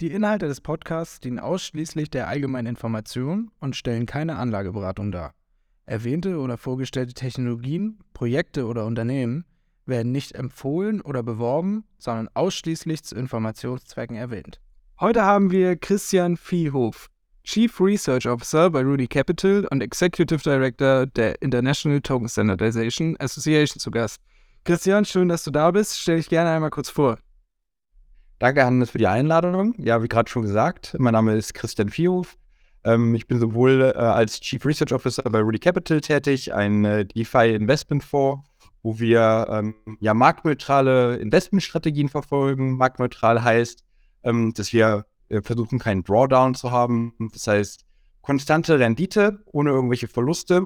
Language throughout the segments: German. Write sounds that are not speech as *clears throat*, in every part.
Die Inhalte des Podcasts dienen ausschließlich der allgemeinen Information und stellen keine Anlageberatung dar. Erwähnte oder vorgestellte Technologien, Projekte oder Unternehmen werden nicht empfohlen oder beworben, sondern ausschließlich zu Informationszwecken erwähnt. Heute haben wir Christian Viehhof, Chief Research Officer bei Rudy Capital und Executive Director der International Token Standardization Association zu Gast. Christian, schön, dass du da bist. Stell dich gerne einmal kurz vor. Danke, Hannes, für die Einladung. Ja, wie gerade schon gesagt, mein Name ist Christian Vierhof. Ähm, ich bin sowohl äh, als Chief Research Officer bei Rudy Capital tätig, ein äh, DeFi Investment Fonds, wo wir ähm, ja marktneutrale Investmentstrategien verfolgen. Marktneutral heißt, ähm, dass wir äh, versuchen, keinen Drawdown zu haben. Das heißt, konstante Rendite ohne irgendwelche Verluste.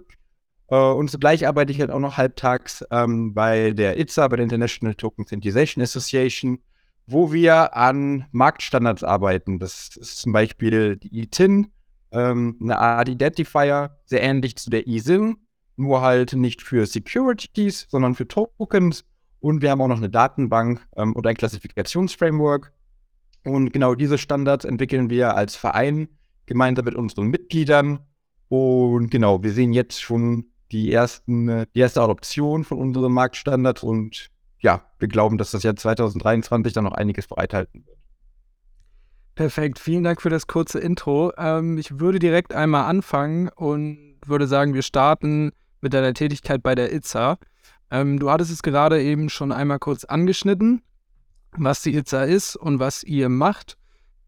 Äh, und zugleich arbeite ich halt auch noch halbtags ähm, bei der ITSA, bei der International Token Synthesization Association wo wir an Marktstandards arbeiten. Das ist zum Beispiel die ITIN, ähm, eine Art Identifier, sehr ähnlich zu der eSIM, nur halt nicht für Securities, sondern für Tokens. Und wir haben auch noch eine Datenbank ähm, und ein Klassifikationsframework. Und genau diese Standards entwickeln wir als Verein gemeinsam mit unseren Mitgliedern. Und genau, wir sehen jetzt schon die ersten, die erste Adoption von unseren Marktstandards und ja, wir glauben, dass das Jahr 2023 dann noch einiges bereithalten wird. Perfekt, vielen Dank für das kurze Intro. Ähm, ich würde direkt einmal anfangen und würde sagen, wir starten mit deiner Tätigkeit bei der ITSA. Ähm, du hattest es gerade eben schon einmal kurz angeschnitten, was die ITSA ist und was ihr macht.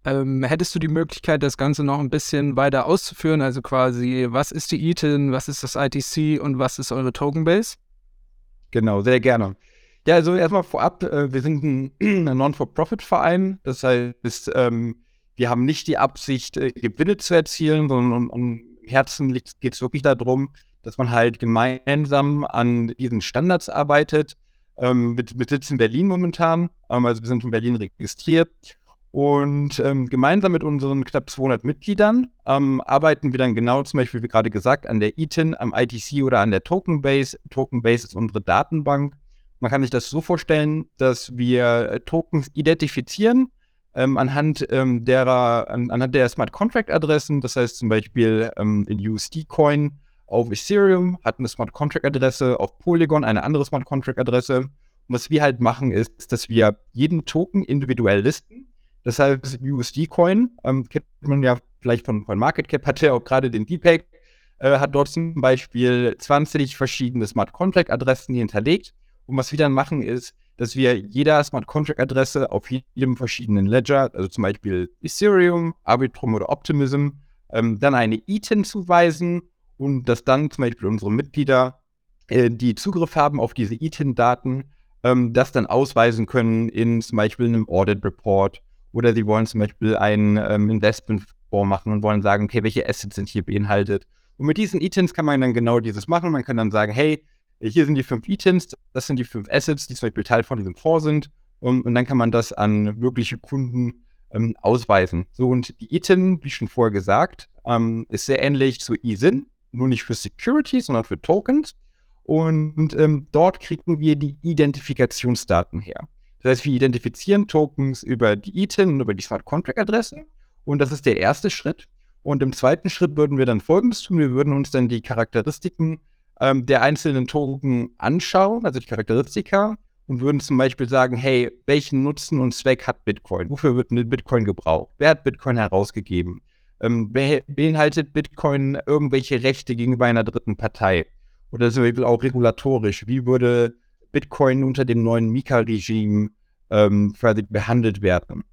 Ähm, hättest du die Möglichkeit, das Ganze noch ein bisschen weiter auszuführen? Also quasi, was ist die ETIN, was ist das ITC und was ist eure Tokenbase? Genau, sehr gerne. Ja, also erstmal vorab, äh, wir sind ein, *clears throat* ein Non-for-Profit-Verein. Das heißt, ähm, wir haben nicht die Absicht, äh, Gewinne zu erzielen, sondern um, im Herzen geht es wirklich darum, dass man halt gemeinsam an diesen Standards arbeitet. Ähm, mit, mit Sitz in Berlin momentan. Ähm, also wir sind in Berlin registriert. Und ähm, gemeinsam mit unseren knapp 200 Mitgliedern ähm, arbeiten wir dann genau, zum Beispiel wie gerade gesagt, an der ITIN, am ITC oder an der Tokenbase. Tokenbase ist unsere Datenbank man kann sich das so vorstellen, dass wir äh, Tokens identifizieren ähm, anhand ähm, derer, an, anhand der Smart Contract Adressen. Das heißt zum Beispiel ähm, in USD Coin auf Ethereum hat eine Smart Contract Adresse, auf Polygon eine andere Smart Contract Adresse. Und was wir halt machen, ist, dass wir jeden Token individuell listen. Das heißt, USD Coin ähm, kennt man ja vielleicht von, Market Cap, hat ja auch gerade den Deepak, äh, hat dort zum Beispiel 20 verschiedene Smart Contract Adressen hinterlegt. Und was wir dann machen, ist, dass wir jeder Smart Contract Adresse auf jedem verschiedenen Ledger, also zum Beispiel Ethereum, Arbitrum oder Optimism, ähm, dann eine ETIN zuweisen und dass dann zum Beispiel unsere Mitglieder, äh, die Zugriff haben auf diese ETIN-Daten, ähm, das dann ausweisen können in zum Beispiel einem Audit Report oder sie wollen zum Beispiel ein ähm, Investment vormachen und wollen sagen, okay, welche Assets sind hier beinhaltet. Und mit diesen ETINs kann man dann genau dieses machen. Man kann dann sagen, hey, hier sind die fünf Items, das sind die fünf Assets, die zum Beispiel Teil von diesem Fonds sind. Und, und dann kann man das an wirkliche Kunden ähm, ausweisen. So, und die ITIN, wie schon vorher gesagt, ähm, ist sehr ähnlich zu eSIN, nur nicht für Security, sondern für Tokens. Und ähm, dort kriegen wir die Identifikationsdaten her. Das heißt, wir identifizieren Tokens über die ITIN und über die Smart Contract Adresse. Und das ist der erste Schritt. Und im zweiten Schritt würden wir dann Folgendes tun. Wir würden uns dann die Charakteristiken ähm, der einzelnen Token anschauen, also die Charakteristika, und würden zum Beispiel sagen, hey, welchen Nutzen und Zweck hat Bitcoin? Wofür wird Bitcoin gebraucht? Wer hat Bitcoin herausgegeben? Ähm, beinhaltet Bitcoin irgendwelche Rechte gegenüber einer dritten Partei? Oder zum Beispiel auch regulatorisch? Wie würde Bitcoin unter dem neuen Mika-Regime ähm, behandelt werden?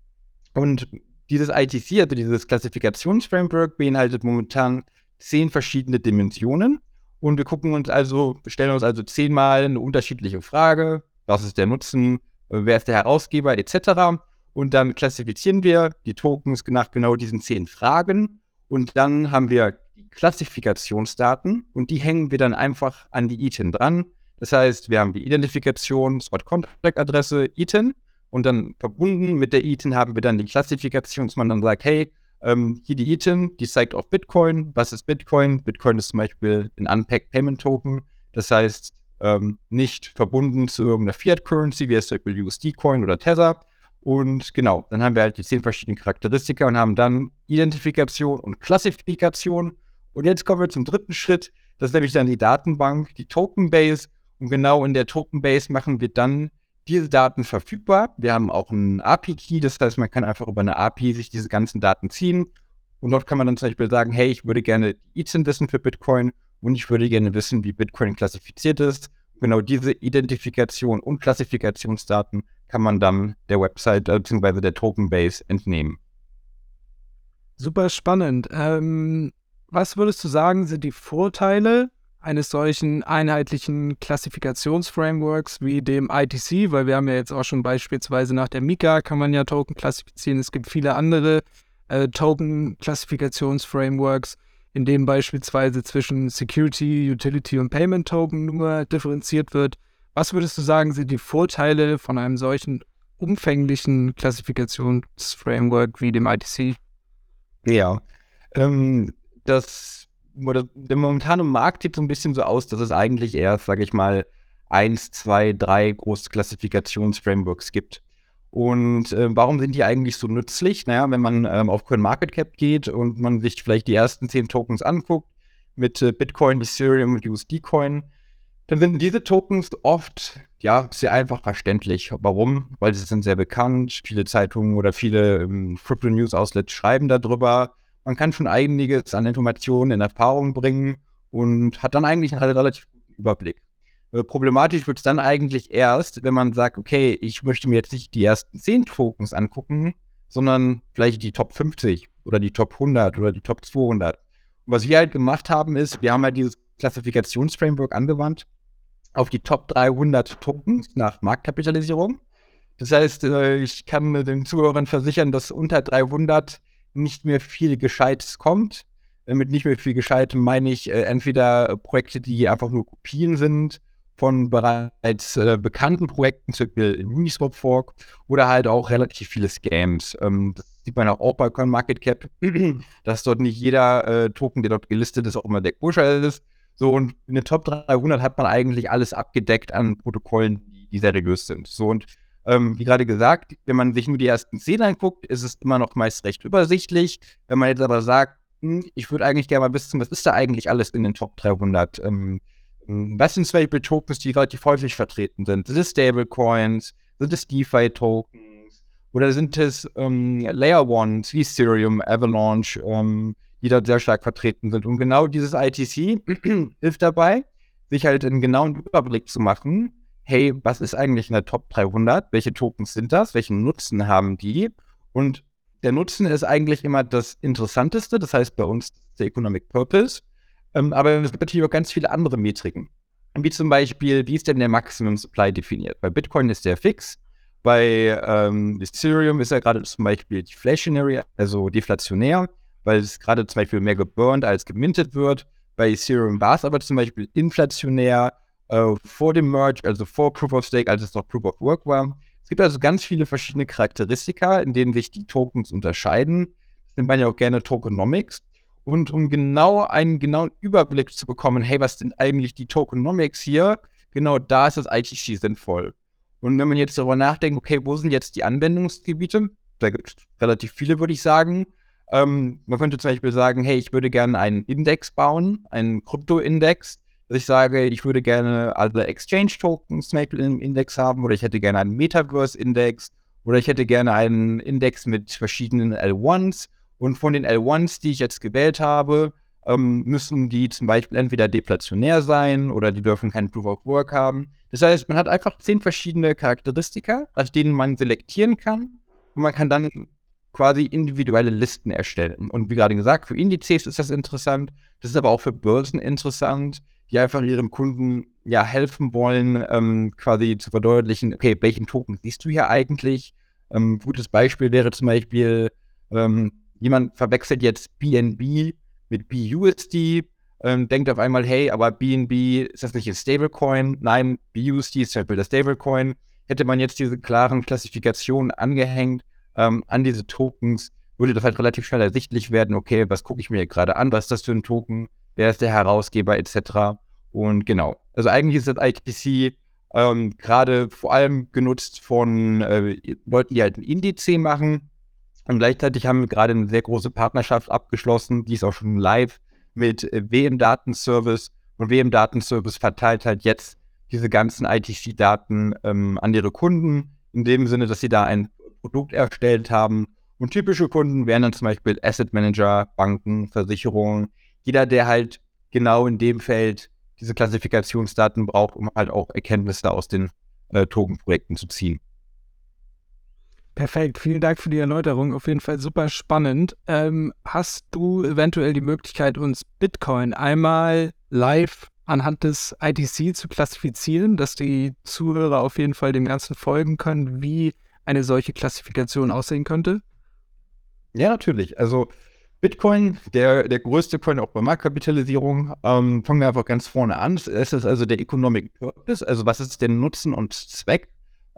Und dieses ITC, also dieses Klassifikationsframework, beinhaltet momentan zehn verschiedene Dimensionen. Und wir gucken uns also, stellen uns also zehnmal eine unterschiedliche Frage. Was ist der Nutzen? Wer ist der Herausgeber? Etc. und dann klassifizieren wir die Tokens nach genau diesen zehn Fragen und dann haben wir Klassifikationsdaten und die hängen wir dann einfach an die ITIN dran. Das heißt, wir haben die Identifikation, Spot-Contact-Adresse, ITIN und dann verbunden mit der ITIN haben wir dann die Klassifikation, dass man dann sagt, hey, ähm, hier die ITIN, die zeigt auf Bitcoin. Was ist Bitcoin? Bitcoin ist zum Beispiel ein Unpacked Payment Token. Das heißt, ähm, nicht verbunden zu irgendeiner Fiat Currency, wie es zum Beispiel USD Coin oder Tether. Und genau, dann haben wir halt die zehn verschiedenen Charakteristika und haben dann Identifikation und Klassifikation. Und jetzt kommen wir zum dritten Schritt. Das ist nämlich dann die Datenbank, die Token Base. Und genau in der Token Base machen wir dann diese Daten verfügbar. Wir haben auch einen API-Key, das heißt, man kann einfach über eine API sich diese ganzen Daten ziehen. Und dort kann man dann zum Beispiel sagen, hey, ich würde gerne ITIN wissen für Bitcoin und ich würde gerne wissen, wie Bitcoin klassifiziert ist. Genau diese Identifikation und Klassifikationsdaten kann man dann der Website bzw. der Token-Base entnehmen. Super spannend. Ähm, was würdest du sagen, sind die Vorteile eines solchen einheitlichen Klassifikationsframeworks wie dem ITC, weil wir haben ja jetzt auch schon beispielsweise nach der Mika kann man ja Token klassifizieren. Es gibt viele andere äh, Token-Klassifikationsframeworks, in denen beispielsweise zwischen Security, Utility und Payment Token nur differenziert wird. Was würdest du sagen, sind die Vorteile von einem solchen umfänglichen Klassifikationsframework wie dem ITC? Ja, ähm, das oder der momentane Markt sieht so ein bisschen so aus, dass es eigentlich erst, sage ich mal, eins, zwei, drei große Klassifikationsframeworks gibt. Und äh, warum sind die eigentlich so nützlich? Naja, wenn man ähm, auf CoinMarketCap geht und man sich vielleicht die ersten zehn Tokens anguckt, mit äh, Bitcoin, Ethereum und USD-Coin, dann sind diese Tokens oft ja sehr einfach verständlich. Warum? Weil sie sind sehr bekannt. Viele Zeitungen oder viele ähm, Crypto News Outlets schreiben darüber man kann schon einiges an Informationen in Erfahrung bringen und hat dann eigentlich einen relativ guten Überblick. Äh, problematisch wird es dann eigentlich erst, wenn man sagt, okay, ich möchte mir jetzt nicht die ersten 10 Tokens angucken, sondern vielleicht die Top 50 oder die Top 100 oder die Top 200. Und was wir halt gemacht haben, ist, wir haben halt dieses Klassifikationsframework angewandt auf die Top 300 Tokens nach Marktkapitalisierung. Das heißt, äh, ich kann den Zuhörern versichern, dass unter 300 nicht mehr viel Gescheites kommt. Äh, mit nicht mehr viel Gescheitem meine ich äh, entweder Projekte, die einfach nur Kopien sind von bereits äh, bekannten Projekten, zum Beispiel Uniswap Fork, oder halt auch relativ viele Scams. Ähm, das sieht man auch bei CoinMarketCap, *clears throat* dass dort nicht jeder äh, Token, der dort gelistet ist, auch immer der Kurscher ist. So, und in den Top 300 hat man eigentlich alles abgedeckt an Protokollen, die seriös sind. So, und ähm, wie gerade gesagt, wenn man sich nur die ersten zehn anguckt, ist es immer noch meist recht übersichtlich. Wenn man jetzt aber sagt, hm, ich würde eigentlich gerne mal wissen, was ist da eigentlich alles in den Top 300? Ähm, hm, was sind zum Beispiel Tokens, die relativ häufig vertreten sind? Sind es Stablecoins? Sind es DeFi-Tokens? Oder sind es ähm, Layer Ones wie Ethereum, Avalanche, ähm, die dort sehr stark vertreten sind? Und genau dieses ITC *clears throat* hilft dabei, sich halt einen genauen Überblick zu machen, hey, was ist eigentlich in der Top 300? Welche Tokens sind das? Welchen Nutzen haben die? Und der Nutzen ist eigentlich immer das Interessanteste, das heißt bei uns der Economic Purpose. Ähm, aber es gibt natürlich auch ganz viele andere Metriken. Wie zum Beispiel, wie ist denn der Maximum Supply definiert? Bei Bitcoin ist der fix. Bei ähm, Ethereum ist er gerade zum Beispiel deflationary, also deflationär, weil es gerade zum Beispiel mehr geburnt als gemintet wird. Bei Ethereum war es aber zum Beispiel inflationär, äh, vor dem Merge, also vor Proof of Stake, als es noch Proof of Work war. Es gibt also ganz viele verschiedene Charakteristika, in denen sich die Tokens unterscheiden. Das nennt man ja auch gerne Tokenomics. Und um genau einen genauen Überblick zu bekommen, hey, was sind eigentlich die Tokenomics hier? Genau da ist das ITC sinnvoll. Und wenn man jetzt darüber nachdenkt, okay, wo sind jetzt die Anwendungsgebiete? Da gibt es relativ viele, würde ich sagen. Ähm, man könnte zum Beispiel sagen, hey, ich würde gerne einen Index bauen, einen Krypto-Index, dass ich sage, ich würde gerne alle Exchange-Tokens im Index haben oder ich hätte gerne einen Metaverse-Index oder ich hätte gerne einen Index mit verschiedenen L1s und von den L1s, die ich jetzt gewählt habe, ähm, müssen die zum Beispiel entweder deflationär sein oder die dürfen kein Proof of Work haben. Das heißt, man hat einfach zehn verschiedene Charakteristika, aus denen man selektieren kann und man kann dann quasi individuelle Listen erstellen. Und wie gerade gesagt, für Indizes ist das interessant, das ist aber auch für Börsen interessant die einfach ihrem Kunden ja helfen wollen, ähm, quasi zu verdeutlichen, okay, welchen Token siehst du hier eigentlich? Ähm, gutes Beispiel wäre zum Beispiel, ähm, jemand verwechselt jetzt BNB mit BUSD, ähm, denkt auf einmal, hey, aber BNB, ist das nicht ein Stablecoin? Nein, BUSD ist halt der Stablecoin. Hätte man jetzt diese klaren Klassifikationen angehängt ähm, an diese Tokens, würde das halt relativ schnell ersichtlich werden, okay, was gucke ich mir gerade an, was ist das für ein Token, wer ist der Herausgeber etc. Und genau, also eigentlich ist das ITC ähm, gerade vor allem genutzt von äh, Leuten, die halt ein Indiz machen. Und gleichzeitig haben wir gerade eine sehr große Partnerschaft abgeschlossen, die ist auch schon live mit äh, WM Datenservice. Und WM Datenservice verteilt halt jetzt diese ganzen ITC-Daten ähm, an ihre Kunden, in dem Sinne, dass sie da ein Produkt erstellt haben. Und typische Kunden wären dann zum Beispiel Asset Manager, Banken, Versicherungen, jeder, der halt genau in dem Feld diese Klassifikationsdaten braucht, um halt auch Erkenntnisse aus den äh, Token-Projekten zu ziehen. Perfekt, vielen Dank für die Erläuterung. Auf jeden Fall super spannend. Ähm, hast du eventuell die Möglichkeit, uns Bitcoin einmal live anhand des ITC zu klassifizieren, dass die Zuhörer auf jeden Fall dem Ganzen folgen können, wie eine solche Klassifikation aussehen könnte? Ja, natürlich. Also Bitcoin, der, der größte Coin auch bei Marktkapitalisierung, ähm, fangen wir einfach ganz vorne an. Es ist also der Economic Purpose, also was ist der Nutzen und Zweck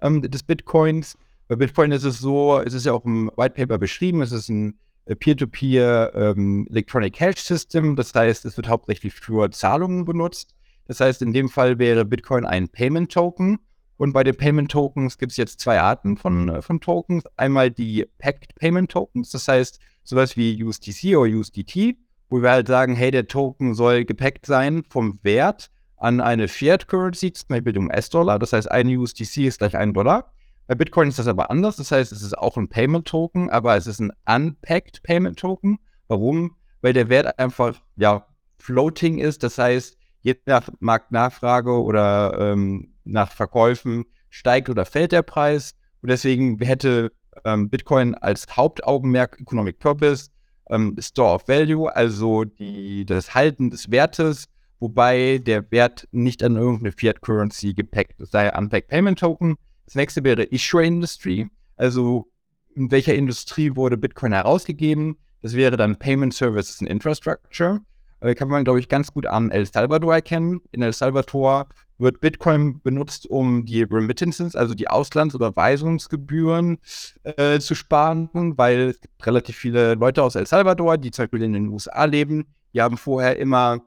ähm, des Bitcoins? Bei Bitcoin ist es so, es ist ja auch im White Paper beschrieben, es ist ein äh, Peer-to-Peer -Peer, ähm, Electronic Cash System, das heißt, es wird hauptsächlich für Zahlungen benutzt. Das heißt, in dem Fall wäre Bitcoin ein Payment Token. Und bei den Payment Tokens gibt es jetzt zwei Arten von, äh, von Tokens. Einmal die Packed Payment Tokens, das heißt, sowas wie USDC oder USDT, wo wir halt sagen, hey, der Token soll gepackt sein vom Wert an eine Fiat Currency, zum Beispiel dem US-Dollar. Das heißt, ein USDC ist gleich ein Dollar. Bei Bitcoin ist das aber anders. Das heißt, es ist auch ein Payment Token, aber es ist ein Unpacked Payment Token. Warum? Weil der Wert einfach, ja, floating ist. Das heißt, je nach Marktnachfrage oder ähm, nach Verkäufen steigt oder fällt der Preis. Und deswegen hätte ähm, Bitcoin als Hauptaugenmerk Economic Purpose, ähm, Store of Value, also die, das Halten des Wertes, wobei der Wert nicht an irgendeine Fiat Currency gepackt sei, Unpacked Payment Token. Das nächste wäre Issuer Industry, also in welcher Industrie wurde Bitcoin herausgegeben. Das wäre dann Payment Services and Infrastructure. Äh, kann man, glaube ich, ganz gut an El Salvador erkennen. In El Salvador wird Bitcoin benutzt, um die Remittances, also die Auslandsüberweisungsgebühren äh, zu sparen, weil es gibt relativ viele Leute aus El Salvador, die zum Beispiel in den USA leben. Die haben vorher immer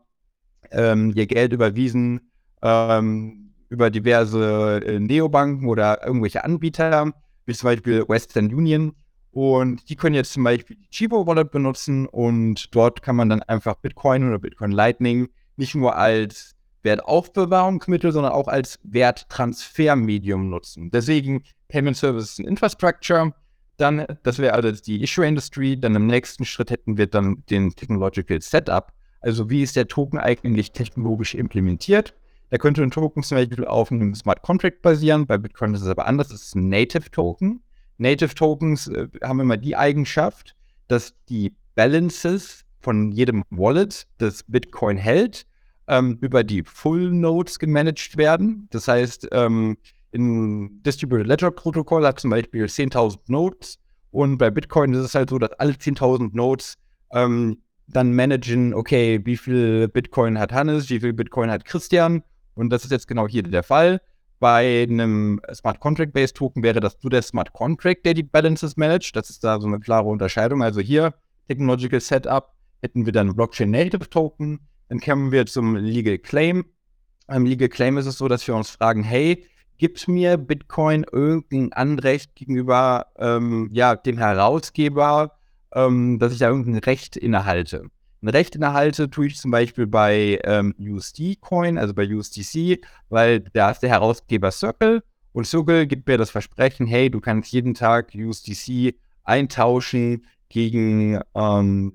ähm, ihr Geld überwiesen ähm, über diverse äh, Neobanken oder irgendwelche Anbieter, wie zum Beispiel Western Union. Und die können jetzt zum Beispiel die Chivo Wallet benutzen und dort kann man dann einfach Bitcoin oder Bitcoin Lightning nicht nur als Wertaufbewahrungsmittel, sondern auch als Werttransfermedium nutzen. Deswegen Payment Services and Infrastructure. Dann, das wäre also die Issue Industry. Dann im nächsten Schritt hätten wir dann den Technological Setup. Also wie ist der Token eigentlich technologisch implementiert? Da könnte ein Token zum Beispiel auf einem Smart Contract basieren. Bei Bitcoin ist es aber anders. Das ist ein Native Token. Native Tokens äh, haben immer die Eigenschaft, dass die Balances von jedem Wallet das Bitcoin hält ähm, über die Full Nodes gemanagt werden. Das heißt, ähm, in Distributed Ledger Protokoll hat zum Beispiel 10.000 Nodes und bei Bitcoin ist es halt so, dass alle 10.000 Nodes ähm, dann managen, okay, wie viel Bitcoin hat Hannes, wie viel Bitcoin hat Christian und das ist jetzt genau hier der Fall. Bei einem Smart Contract-Based Token wäre das nur der Smart Contract, der die Balances managt. Das ist da so eine klare Unterscheidung. Also hier Technological Setup hätten wir dann Blockchain Native Token, dann kommen wir zum Legal Claim. Beim Legal Claim ist es so, dass wir uns fragen, hey, gibt mir Bitcoin irgendein Anrecht gegenüber ähm, ja, dem Herausgeber, ähm, dass ich da irgendein Recht innehalte? Ein Recht innehalte tue ich zum Beispiel bei ähm, USD-Coin, also bei USDC, weil da ist der Herausgeber Circle und Circle gibt mir das Versprechen, hey, du kannst jeden Tag USDC eintauschen gegen, ähm,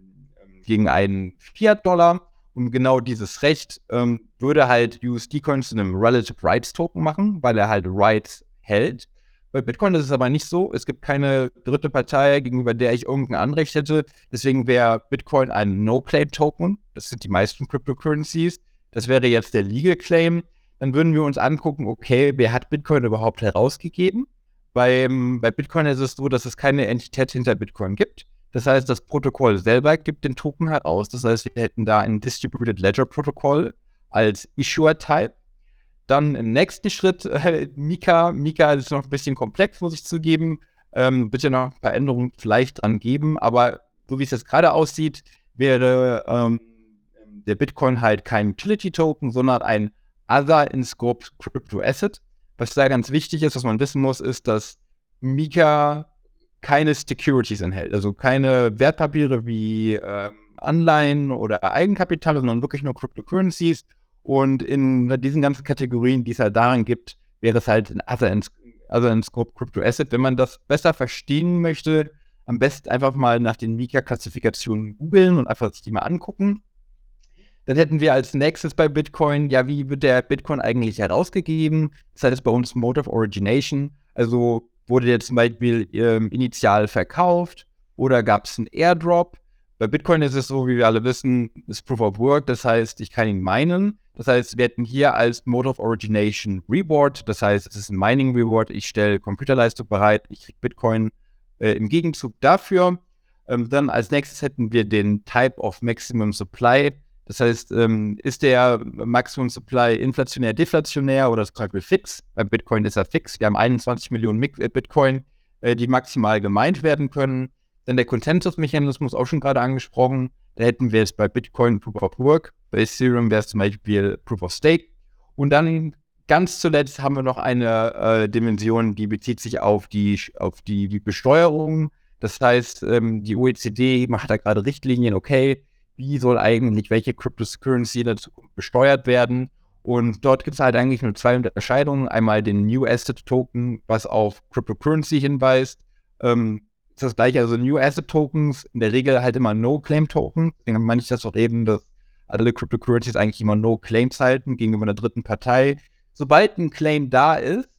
gegen einen Fiat-Dollar und genau dieses Recht ähm, würde halt USD-Coins zu einem Relative Rights Token machen, weil er halt Rights hält. Bei Bitcoin ist es aber nicht so. Es gibt keine dritte Partei, gegenüber der ich irgendein Anrecht hätte. Deswegen wäre Bitcoin ein No-Claim-Token. Das sind die meisten Cryptocurrencies. Das wäre jetzt der Legal Claim. Dann würden wir uns angucken, okay, wer hat Bitcoin überhaupt herausgegeben? Beim, bei Bitcoin ist es so, dass es keine Entität hinter Bitcoin gibt. Das heißt, das Protokoll selber gibt den Token heraus. Das heißt, wir hätten da ein Distributed Ledger Protokoll als Issuer-Type. Dann im nächsten Schritt *laughs* äh, Mika. Mika ist noch ein bisschen komplex, muss ich zugeben. Ähm, bitte noch ein paar Änderungen vielleicht dran geben. Aber so wie es jetzt gerade aussieht, wäre ähm, der Bitcoin halt kein Utility-Token, sondern ein Other in Scope Crypto Asset. Was da ganz wichtig ist, was man wissen muss, ist, dass Mika keine Securities enthält, also keine Wertpapiere wie äh, Anleihen oder Eigenkapital, sondern wirklich nur Cryptocurrencies. Und in diesen ganzen Kategorien, die es halt darin gibt, wäre es halt ein Other in, Other in Scope Crypto Asset. Wenn man das besser verstehen möchte, am besten einfach mal nach den Mika-Klassifikationen googeln und einfach sich die mal angucken. Dann hätten wir als nächstes bei Bitcoin, ja, wie wird der Bitcoin eigentlich herausgegeben? Das heißt bei uns Mode of Origination. Also wurde der zum Beispiel ähm, initial verkauft oder gab es einen Airdrop? Bei Bitcoin ist es so, wie wir alle wissen, ist Proof of Work, das heißt, ich kann ihn minen. Das heißt, wir hätten hier als Mode of Origination Reward, das heißt, es ist ein Mining Reward, ich stelle Computerleistung bereit, ich kriege Bitcoin äh, im Gegenzug dafür. Ähm, dann als nächstes hätten wir den Type of Maximum Supply. Das heißt, ähm, ist der Maximum Supply inflationär, deflationär oder zum Beispiel fix? Bei Bitcoin ist er fix. Wir haben 21 Millionen äh, Bitcoin, äh, die maximal gemeint werden können. Dann der Consensus-Mechanismus, auch schon gerade angesprochen. Da hätten wir es bei Bitcoin Proof of Work. Bei Ethereum wäre es zum Beispiel Proof of Stake. Und dann ganz zuletzt haben wir noch eine äh, Dimension, die bezieht sich auf die, auf die, die Besteuerung. Das heißt, ähm, die OECD macht da gerade Richtlinien, okay, wie soll eigentlich welche Cryptocurrency in der Zukunft besteuert werden. Und dort gibt es halt eigentlich nur zwei Unterscheidungen. Einmal den New Asset Token, was auf Cryptocurrency hinweist. Ähm, ist das gleiche, also New Asset Tokens, in der Regel halt immer No-Claim Token. Deswegen meine ich das auch eben, dass alle Cryptocurrencies eigentlich immer No-Claims halten gegenüber einer dritten Partei. Sobald ein Claim da ist,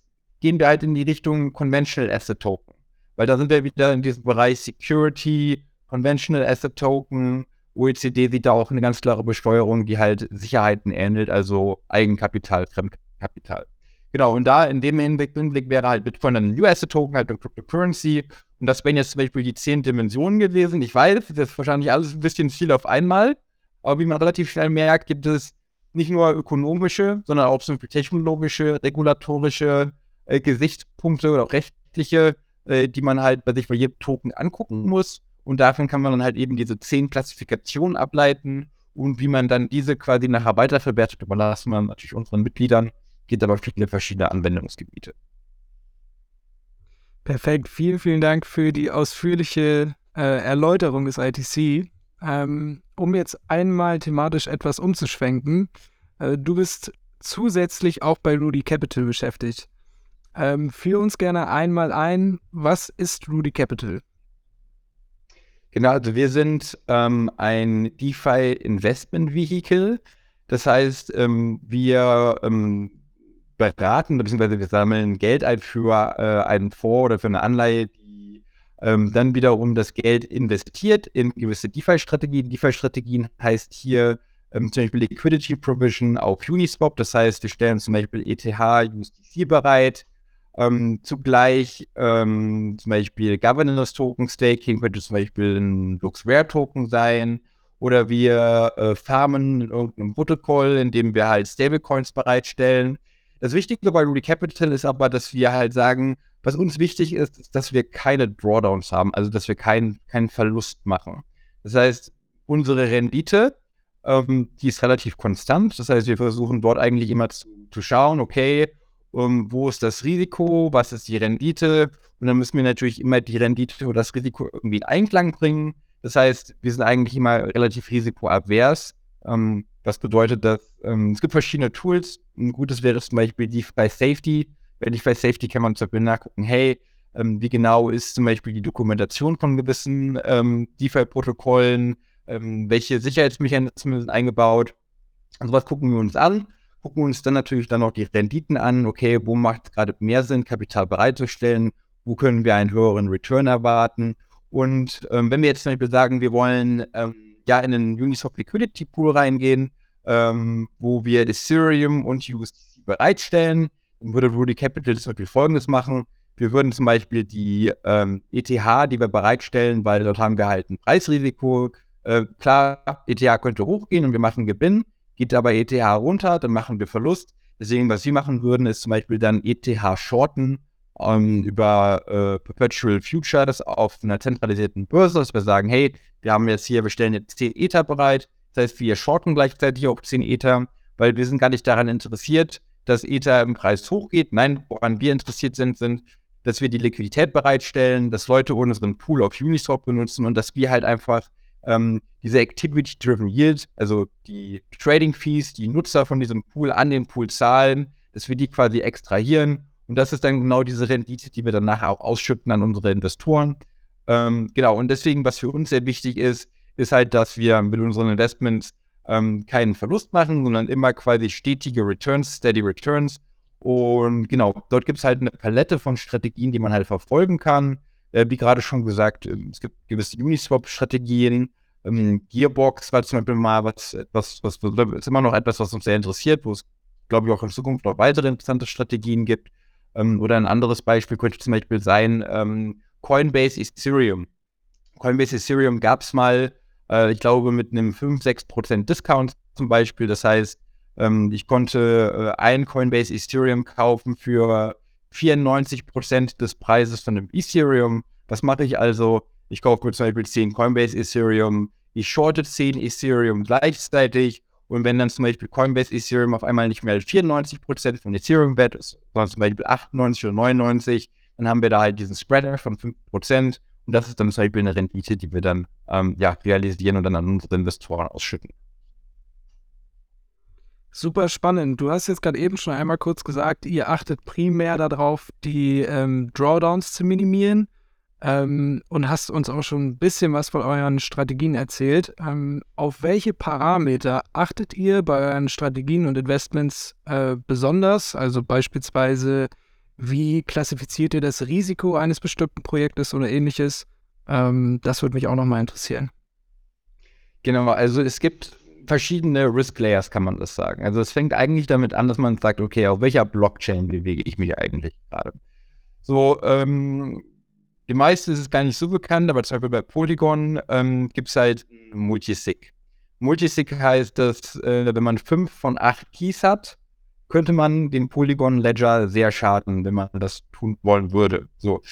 gehen wir halt in die Richtung Conventional Asset Token. Weil da sind wir wieder in diesem Bereich Security, Conventional Asset Token, OECD sieht da auch eine ganz klare Besteuerung, die halt Sicherheiten ähnelt, also Eigenkapital, Fremdkapital. Genau, und da in dem Hinblick, wäre halt Bitcoin ein US-Token, halt eine Cryptocurrency. Und das wären jetzt zum Beispiel die zehn Dimensionen gewesen. Ich weiß, das ist wahrscheinlich alles ein bisschen viel auf einmal, aber wie man relativ schnell merkt, gibt es nicht nur ökonomische, sondern auch zum Beispiel technologische, regulatorische äh, Gesichtspunkte oder auch rechtliche, äh, die man halt bei sich bei jedem Token angucken muss. Und davon kann man dann halt eben diese zehn Klassifikationen ableiten und wie man dann diese quasi nachher weiterverwertet, überlassen wir natürlich unseren Mitgliedern, geht aber viele verschiedene Anwendungsgebiete. Perfekt, vielen, vielen Dank für die ausführliche äh, Erläuterung des ITC. Ähm, um jetzt einmal thematisch etwas umzuschwenken, äh, du bist zusätzlich auch bei Rudy Capital beschäftigt. Ähm, führ uns gerne einmal ein, was ist Rudy Capital? Genau, also wir sind ähm, ein DeFi Investment Vehicle. Das heißt, ähm, wir ähm, beraten bzw. wir sammeln Geld ein für äh, einen Fonds oder für eine Anleihe, die ähm, dann wiederum das Geld investiert in gewisse DeFi-Strategien. DeFi-Strategien heißt hier ähm, zum Beispiel Liquidity Provision auf Uniswap. Das heißt, wir stellen zum Beispiel ETH, USDC bereit ähm, zugleich ähm, zum Beispiel Governance Token Staking könnte zum Beispiel ein LuxRare Token sein. Oder wir äh, farmen in irgendeinem Protokoll, in dem wir halt Stablecoins bereitstellen. Das Wichtige bei Rudy Capital ist aber, dass wir halt sagen, was uns wichtig ist, ist, dass wir keine Drawdowns haben, also dass wir keinen keinen Verlust machen. Das heißt, unsere Rendite, ähm, die ist relativ konstant. Das heißt, wir versuchen dort eigentlich immer zu, zu schauen, okay, um, wo ist das Risiko, was ist die Rendite. Und dann müssen wir natürlich immer die Rendite oder das Risiko irgendwie in Einklang bringen. Das heißt, wir sind eigentlich immer relativ risikoavers. Ähm, was bedeutet, dass ähm, es gibt verschiedene Tools. Ein gutes wäre zum Beispiel DeFi Safety. Bei DeFi Safety kann man zum Beispiel nachgucken, hey, ähm, wie genau ist zum Beispiel die Dokumentation von gewissen ähm, DeFi-Protokollen, ähm, welche Sicherheitsmechanismen sind eingebaut. Und sowas gucken wir uns an gucken uns dann natürlich dann noch die Renditen an. Okay, wo macht es gerade mehr Sinn, Kapital bereitzustellen? Wo können wir einen höheren Return erwarten? Und ähm, wenn wir jetzt zum Beispiel sagen, wir wollen ähm, ja in einen Uniswap Liquidity Pool reingehen, ähm, wo wir Ethereum und USDC bereitstellen, dann würde Rudy Capital zum Beispiel Folgendes machen. Wir würden zum Beispiel die ähm, ETH, die wir bereitstellen, weil dort haben wir halt ein Preisrisiko. Äh, klar, ETH könnte hochgehen und wir machen Gewinn, geht aber ETH runter, dann machen wir Verlust. Deswegen, was wir machen würden, ist zum Beispiel dann ETH shorten ähm, über äh, Perpetual Futures auf einer zentralisierten Börse, dass wir sagen, hey, wir haben jetzt hier, wir stellen jetzt 10 Ether bereit, das heißt, wir shorten gleichzeitig auch 10 Ether, weil wir sind gar nicht daran interessiert, dass Ether im Preis hochgeht. Nein, woran wir interessiert sind, sind, dass wir die Liquidität bereitstellen, dass Leute unseren Pool auf Uniswap benutzen und dass wir halt einfach ähm, diese Activity-Driven Yield, also die Trading-Fees, die Nutzer von diesem Pool an den Pool zahlen, dass wir die quasi extrahieren. Und das ist dann genau diese Rendite, die wir dann nachher auch ausschütten an unsere Investoren. Ähm, genau, und deswegen, was für uns sehr wichtig ist, ist halt, dass wir mit unseren Investments ähm, keinen Verlust machen, sondern immer quasi stetige Returns, steady Returns. Und genau, dort gibt es halt eine Palette von Strategien, die man halt verfolgen kann. Äh, wie gerade schon gesagt, äh, es gibt gewisse Uniswap-Strategien. Ähm, Gearbox war zum Beispiel mal was, etwas, was ist immer noch etwas, was uns sehr interessiert, wo es, glaube ich, auch in Zukunft noch weitere interessante Strategien gibt. Ähm, oder ein anderes Beispiel könnte zum Beispiel sein ähm, Coinbase Ethereum. Coinbase Ethereum gab es mal äh, ich glaube, mit einem 5-6% Discount zum Beispiel. Das heißt, ähm, ich konnte äh, ein Coinbase Ethereum kaufen für 94% des Preises von einem Ethereum. Was mache ich also? Ich kaufe mir zum Beispiel 10 Coinbase Ethereum, ich shorte 10 Ethereum gleichzeitig und wenn dann zum Beispiel Coinbase Ethereum auf einmal nicht mehr 94% von Ethereum wert ist, sondern zum Beispiel 98 oder 99, dann haben wir da halt diesen Spreader von 5% und das ist dann zum Beispiel eine Rendite, die wir dann ähm, ja, realisieren und dann an unsere Investoren ausschütten. Super spannend. Du hast jetzt gerade eben schon einmal kurz gesagt, ihr achtet primär darauf, die ähm, Drawdowns zu minimieren ähm, und hast uns auch schon ein bisschen was von euren Strategien erzählt. Ähm, auf welche Parameter achtet ihr bei euren Strategien und Investments äh, besonders? Also beispielsweise wie klassifiziert ihr das Risiko eines bestimmten Projektes oder ähnliches? Ähm, das würde mich auch nochmal interessieren. Genau, also es gibt verschiedene Risk Layers, kann man das sagen. Also es fängt eigentlich damit an, dass man sagt, okay, auf welcher Blockchain bewege ich mich eigentlich gerade? So, ähm, die meisten ist es gar nicht so bekannt, aber zum Beispiel bei Polygon ähm, gibt es halt Multisig. Multisig heißt, dass äh, wenn man fünf von acht Keys hat, könnte man den Polygon Ledger sehr schaden, wenn man das tun wollen würde. So.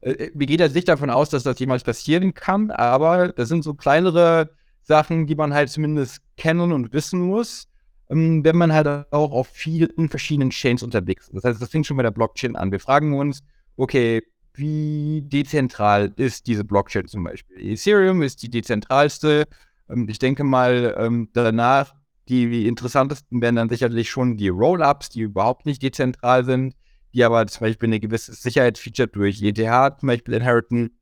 Äh, wir gehen jetzt nicht davon aus, dass das jemals passieren kann, aber das sind so kleinere Sachen, die man halt zumindest kennen und wissen muss, ähm, wenn man halt auch auf vielen verschiedenen Chains unterwegs ist. Das heißt, das fängt schon bei der Blockchain an. Wir fragen uns, okay, wie dezentral ist diese Blockchain zum Beispiel? Ethereum ist die dezentralste. Ähm, ich denke mal, ähm, danach die interessantesten wären dann sicherlich schon die Roll-Ups, die überhaupt nicht dezentral sind, die aber zum Beispiel eine gewisse Sicherheitsfeature durch ETH zum Beispiel inheriten.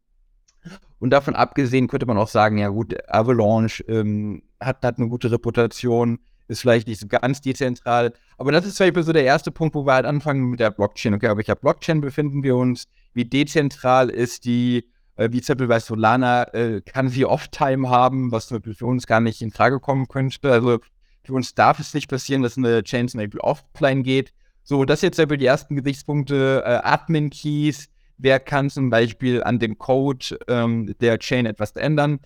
Und davon abgesehen könnte man auch sagen, ja gut, Avalanche ähm, hat, hat eine gute Reputation, ist vielleicht nicht so ganz dezentral. Aber das ist zum Beispiel so der erste Punkt, wo wir halt anfangen mit der Blockchain. Okay, auf welcher Blockchain befinden wir uns? Wie dezentral ist die? Äh, wie zum Beispiel bei Solana, äh, kann sie Off-Time haben, was zum Beispiel für uns gar nicht in Frage kommen könnte. Also für uns darf es nicht passieren, dass eine Chain zum Beispiel offline geht. So, das jetzt aber die ersten Gesichtspunkte. Äh, Admin-Keys, wer kann zum Beispiel an dem Code ähm, der Chain etwas ändern?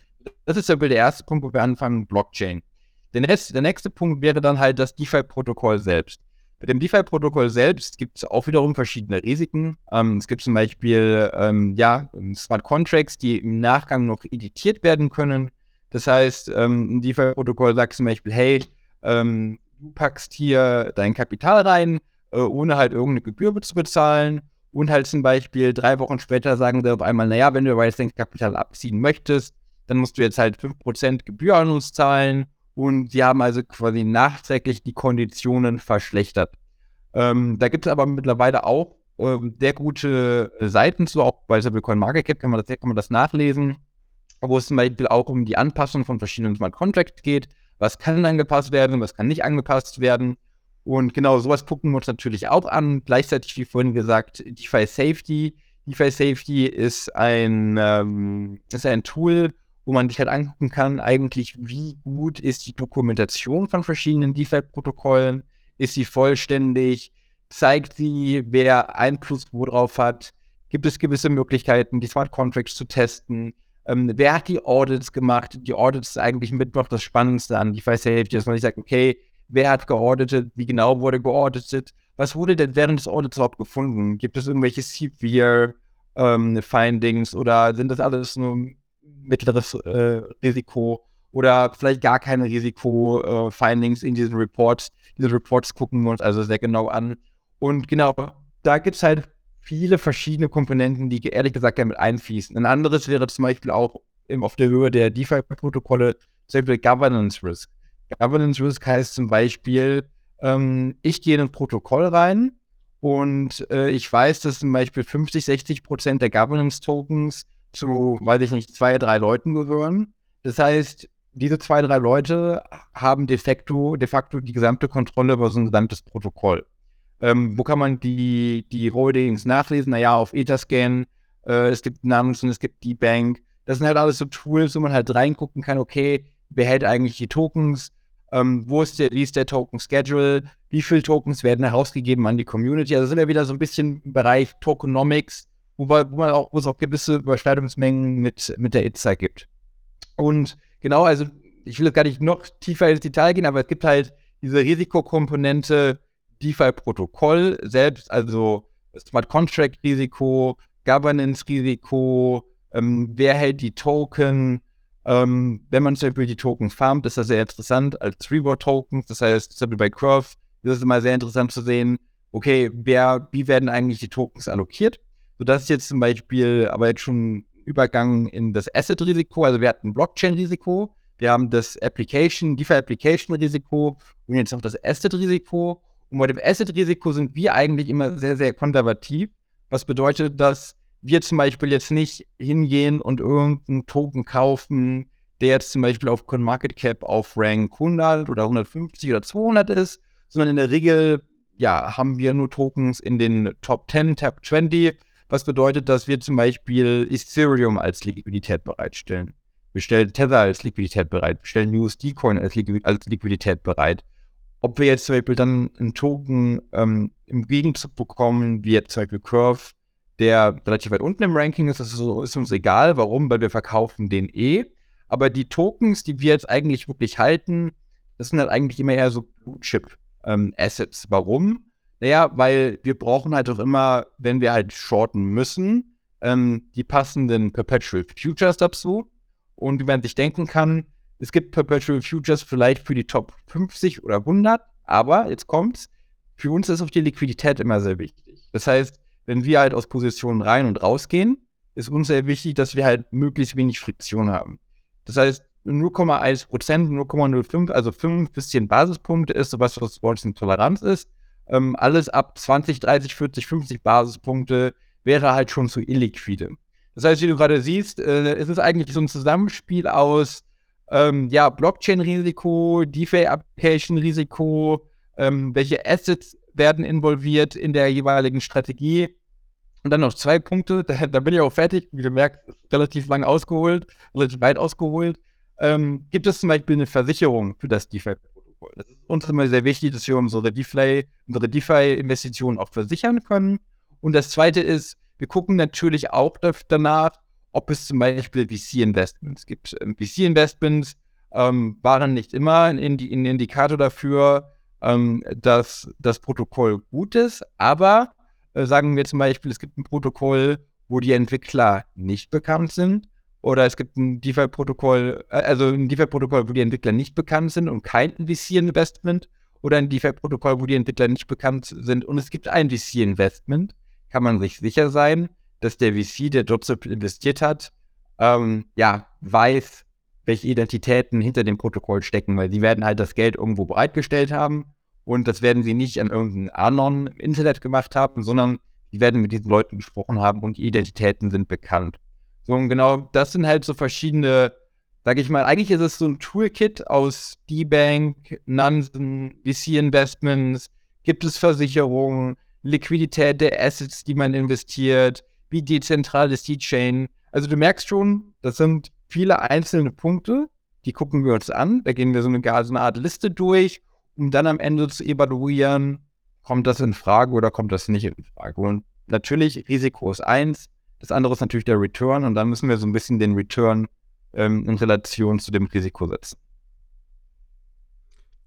Das ist aber der erste Punkt, wo wir anfangen, Blockchain. Der nächste, der nächste Punkt wäre dann halt das DeFi-Protokoll selbst. Mit dem DeFi-Protokoll selbst gibt es auch wiederum verschiedene Risiken. Ähm, es gibt zum Beispiel ähm, ja, Smart Contracts, die im Nachgang noch editiert werden können. Das heißt, ähm, ein DeFi-Protokoll sagt zum Beispiel, hey, ähm, du packst hier dein Kapital rein, äh, ohne halt irgendeine Gebühr zu bezahlen. Und halt zum Beispiel drei Wochen später sagen sie auf einmal, naja, wenn du jetzt dein Kapital abziehen möchtest, dann musst du jetzt halt 5% Gebühr an uns zahlen. Und sie haben also quasi nachträglich die Konditionen verschlechtert. Ähm, da gibt es aber mittlerweile auch äh, sehr gute Seiten zu, auch bei Coin Market Cap kann man, das, kann man das nachlesen, wo es zum Beispiel auch um die Anpassung von verschiedenen Smart Contracts geht was kann angepasst werden, was kann nicht angepasst werden. Und genau sowas gucken wir uns natürlich auch an. Gleichzeitig, wie vorhin gesagt, DeFi Safety. DeFi Safety ist ein, ähm, ist ein Tool, wo man sich halt angucken kann, eigentlich, wie gut ist die Dokumentation von verschiedenen DeFi-Protokollen? Ist sie vollständig? Zeigt sie, wer Einfluss worauf hat? gibt es gewisse Möglichkeiten, die Smart Contracts zu testen. Ähm, wer hat die Audits gemacht? Die Audits ist eigentlich mit noch das Spannendste an. Weiß ja, dass man nicht sagt, okay, wer hat geauditet, wie genau wurde geauditet, was wurde denn während des Audits überhaupt gefunden? Gibt es irgendwelche severe ähm, Findings oder sind das alles nur mittleres äh, Risiko oder vielleicht gar keine Risiko-Findings äh, in diesen Reports? Diese Reports gucken wir uns also sehr genau an. Und genau, da gibt es halt viele verschiedene Komponenten, die ehrlich gesagt damit einfließen. Ein anderes wäre zum Beispiel auch auf der Höhe der DeFi-Protokolle, zum Beispiel Governance Risk. Governance Risk heißt zum Beispiel, ähm, ich gehe in ein Protokoll rein und äh, ich weiß, dass zum Beispiel 50, 60 Prozent der Governance-Tokens zu, weiß ich nicht, zwei, drei Leuten gehören. Das heißt, diese zwei, drei Leute haben de facto, de facto die gesamte Kontrolle über so ein gesamtes Protokoll. Ähm, wo kann man die, die Holdings nachlesen? Naja, auf Etherscan, äh, es gibt Namens und es gibt die Bank. Das sind halt alles so Tools, wo man halt reingucken kann, okay, wer hält eigentlich die Tokens? Ähm, wo ist der, wie ist der Token Schedule? Wie viele Tokens werden herausgegeben an die Community? Also sind wir wieder so ein bisschen im Bereich Tokenomics, wo, wo man auch, wo es auch gewisse Überschneidungsmengen mit, mit der ITSA gibt. Und genau, also ich will jetzt gar nicht noch tiefer ins Detail gehen, aber es gibt halt diese Risikokomponente DeFi-Protokoll selbst, also Smart Contract-Risiko, Governance-Risiko, ähm, wer hält die Token, ähm, wenn man zum Beispiel die Token farmt, ist das sehr interessant als Reward-Tokens. Das heißt, zum Beispiel bei Curve ist es immer sehr interessant zu sehen, okay, wer, wie werden eigentlich die Tokens allokiert? Sodass ist jetzt zum Beispiel aber jetzt schon Übergang in das Asset-Risiko. Also wir hatten Blockchain-Risiko, wir haben das Application, DeFi-Application-Risiko und jetzt noch das Asset-Risiko. Und bei dem Asset-Risiko sind wir eigentlich immer sehr, sehr konservativ. Was bedeutet, dass wir zum Beispiel jetzt nicht hingehen und irgendeinen Token kaufen, der jetzt zum Beispiel auf CoinMarketCap auf Rank 100 oder 150 oder 200 ist, sondern in der Regel, ja, haben wir nur Tokens in den Top 10, Top 20, was bedeutet, dass wir zum Beispiel Ethereum als Liquidität bereitstellen. Wir stellen Tether als Liquidität bereit, wir stellen USD-Coin als, Liqu als Liquidität bereit. Ob wir jetzt zum Beispiel dann einen Token ähm, im Gegenzug bekommen, wie jetzt zum Beispiel Curve, der relativ weit unten im Ranking ist. Das ist, ist uns egal. Warum? Weil wir verkaufen den eh. Aber die Tokens, die wir jetzt eigentlich wirklich halten, das sind halt eigentlich immer eher so Blue-Chip-Assets. Ähm, Warum? Naja, weil wir brauchen halt auch immer, wenn wir halt shorten müssen, ähm, die passenden Perpetual Futures dazu. Und wie man sich denken kann, es gibt Perpetual Futures vielleicht für die Top 50 oder 100, aber jetzt kommt's, für uns ist auch die Liquidität immer sehr wichtig. Das heißt, wenn wir halt aus Positionen rein und rausgehen, ist uns sehr wichtig, dass wir halt möglichst wenig Friktion haben. Das heißt, 0,1 Prozent, 0,05, also 5 bis 10 Basispunkte ist sowas, was bei eine Toleranz ist. Ähm, alles ab 20, 30, 40, 50 Basispunkte wäre halt schon zu illiquide. Das heißt, wie du gerade siehst, äh, es ist eigentlich so ein Zusammenspiel aus ähm, ja, Blockchain-Risiko, DeFi-Application-Risiko, ähm, welche Assets werden involviert in der jeweiligen Strategie. Und dann noch zwei Punkte, da, da bin ich auch fertig, wie du merkst, relativ lang ausgeholt, relativ weit ausgeholt. Ähm, gibt es zum Beispiel eine Versicherung für das DeFi-Protokoll? Das ist uns immer sehr wichtig, dass wir unsere DeFi, unsere DeFi-Investitionen auch versichern können. Und das zweite ist, wir gucken natürlich auch danach, ob es zum Beispiel VC-Investments gibt. Ähm, VC-Investments ähm, waren nicht immer ein Indikator dafür, ähm, dass das Protokoll gut ist, aber äh, sagen wir zum Beispiel, es gibt ein Protokoll, wo die Entwickler nicht bekannt sind, oder es gibt ein DeFi-Protokoll, äh, also ein DeFi-Protokoll, wo die Entwickler nicht bekannt sind und kein VC-Investment, oder ein DeFi-Protokoll, wo die Entwickler nicht bekannt sind und es gibt ein VC-Investment, kann man sich sicher sein, dass der VC, der dort investiert hat, ähm, ja, weiß, welche Identitäten hinter dem Protokoll stecken, weil sie werden halt das Geld irgendwo bereitgestellt haben und das werden sie nicht an irgendeinen Anon im Internet gemacht haben, sondern sie werden mit diesen Leuten gesprochen haben und die Identitäten sind bekannt. So, und genau das sind halt so verschiedene, sage ich mal, eigentlich ist es so ein Toolkit aus D-Bank, Nansen, VC-Investments, gibt es Versicherungen, Liquidität der Assets, die man investiert, wie dezentral ist die Chain. Also du merkst schon, das sind viele einzelne Punkte, die gucken wir uns an. Da gehen wir so eine, so eine Art Liste durch, um dann am Ende zu evaluieren, kommt das in Frage oder kommt das nicht in Frage. Und natürlich Risiko ist eins, das andere ist natürlich der Return und dann müssen wir so ein bisschen den Return ähm, in Relation zu dem Risiko setzen.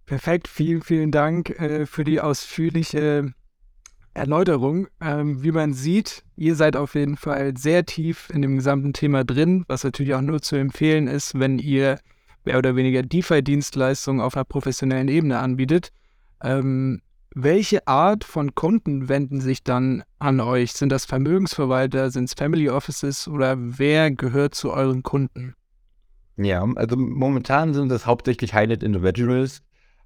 Perfekt, vielen, vielen Dank äh, für die ausführliche Erläuterung. Ähm, wie man sieht, ihr seid auf jeden Fall sehr tief in dem gesamten Thema drin, was natürlich auch nur zu empfehlen ist, wenn ihr mehr oder weniger DeFi-Dienstleistungen auf einer professionellen Ebene anbietet. Ähm, welche Art von Kunden wenden sich dann an euch? Sind das Vermögensverwalter, sind es Family Offices oder wer gehört zu euren Kunden? Ja, also momentan sind es hauptsächlich Highlight Individuals.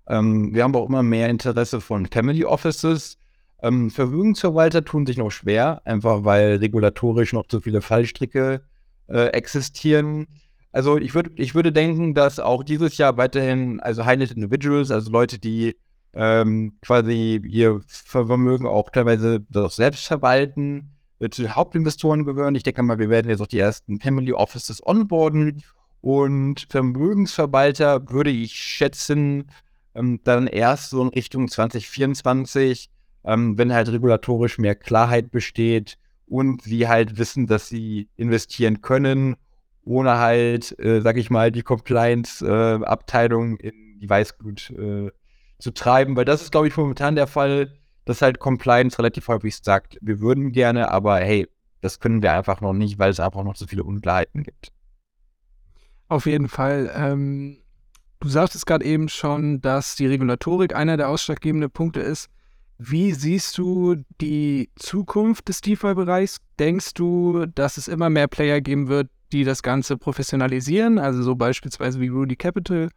Ähm, wir haben auch immer mehr Interesse von Family Offices. Ähm, Vermögensverwalter tun sich noch schwer, einfach weil regulatorisch noch zu viele Fallstricke äh, existieren. Also ich würde ich würde denken, dass auch dieses Jahr weiterhin, also Highlight Individuals, also Leute, die ähm, quasi ihr Vermögen auch teilweise selbst verwalten, zu Hauptinvestoren gehören. Ich denke mal, wir werden jetzt auch die ersten Family Offices onboarden und Vermögensverwalter würde ich schätzen, ähm, dann erst so in Richtung 2024, ähm, wenn halt regulatorisch mehr Klarheit besteht und sie halt wissen, dass sie investieren können, ohne halt, äh, sag ich mal, die Compliance-Abteilung äh, in die Weißglut äh, zu treiben, weil das ist, glaube ich, momentan der Fall, dass halt Compliance relativ häufig sagt, wir würden gerne, aber hey, das können wir einfach noch nicht, weil es einfach noch so viele Unklarheiten gibt. Auf jeden Fall. Ähm, du sagtest gerade eben schon, dass die Regulatorik einer der ausschlaggebenden Punkte ist. Wie siehst du die Zukunft des DeFi-Bereichs? Denkst du, dass es immer mehr Player geben wird, die das Ganze professionalisieren, also so beispielsweise wie Rudy Capital?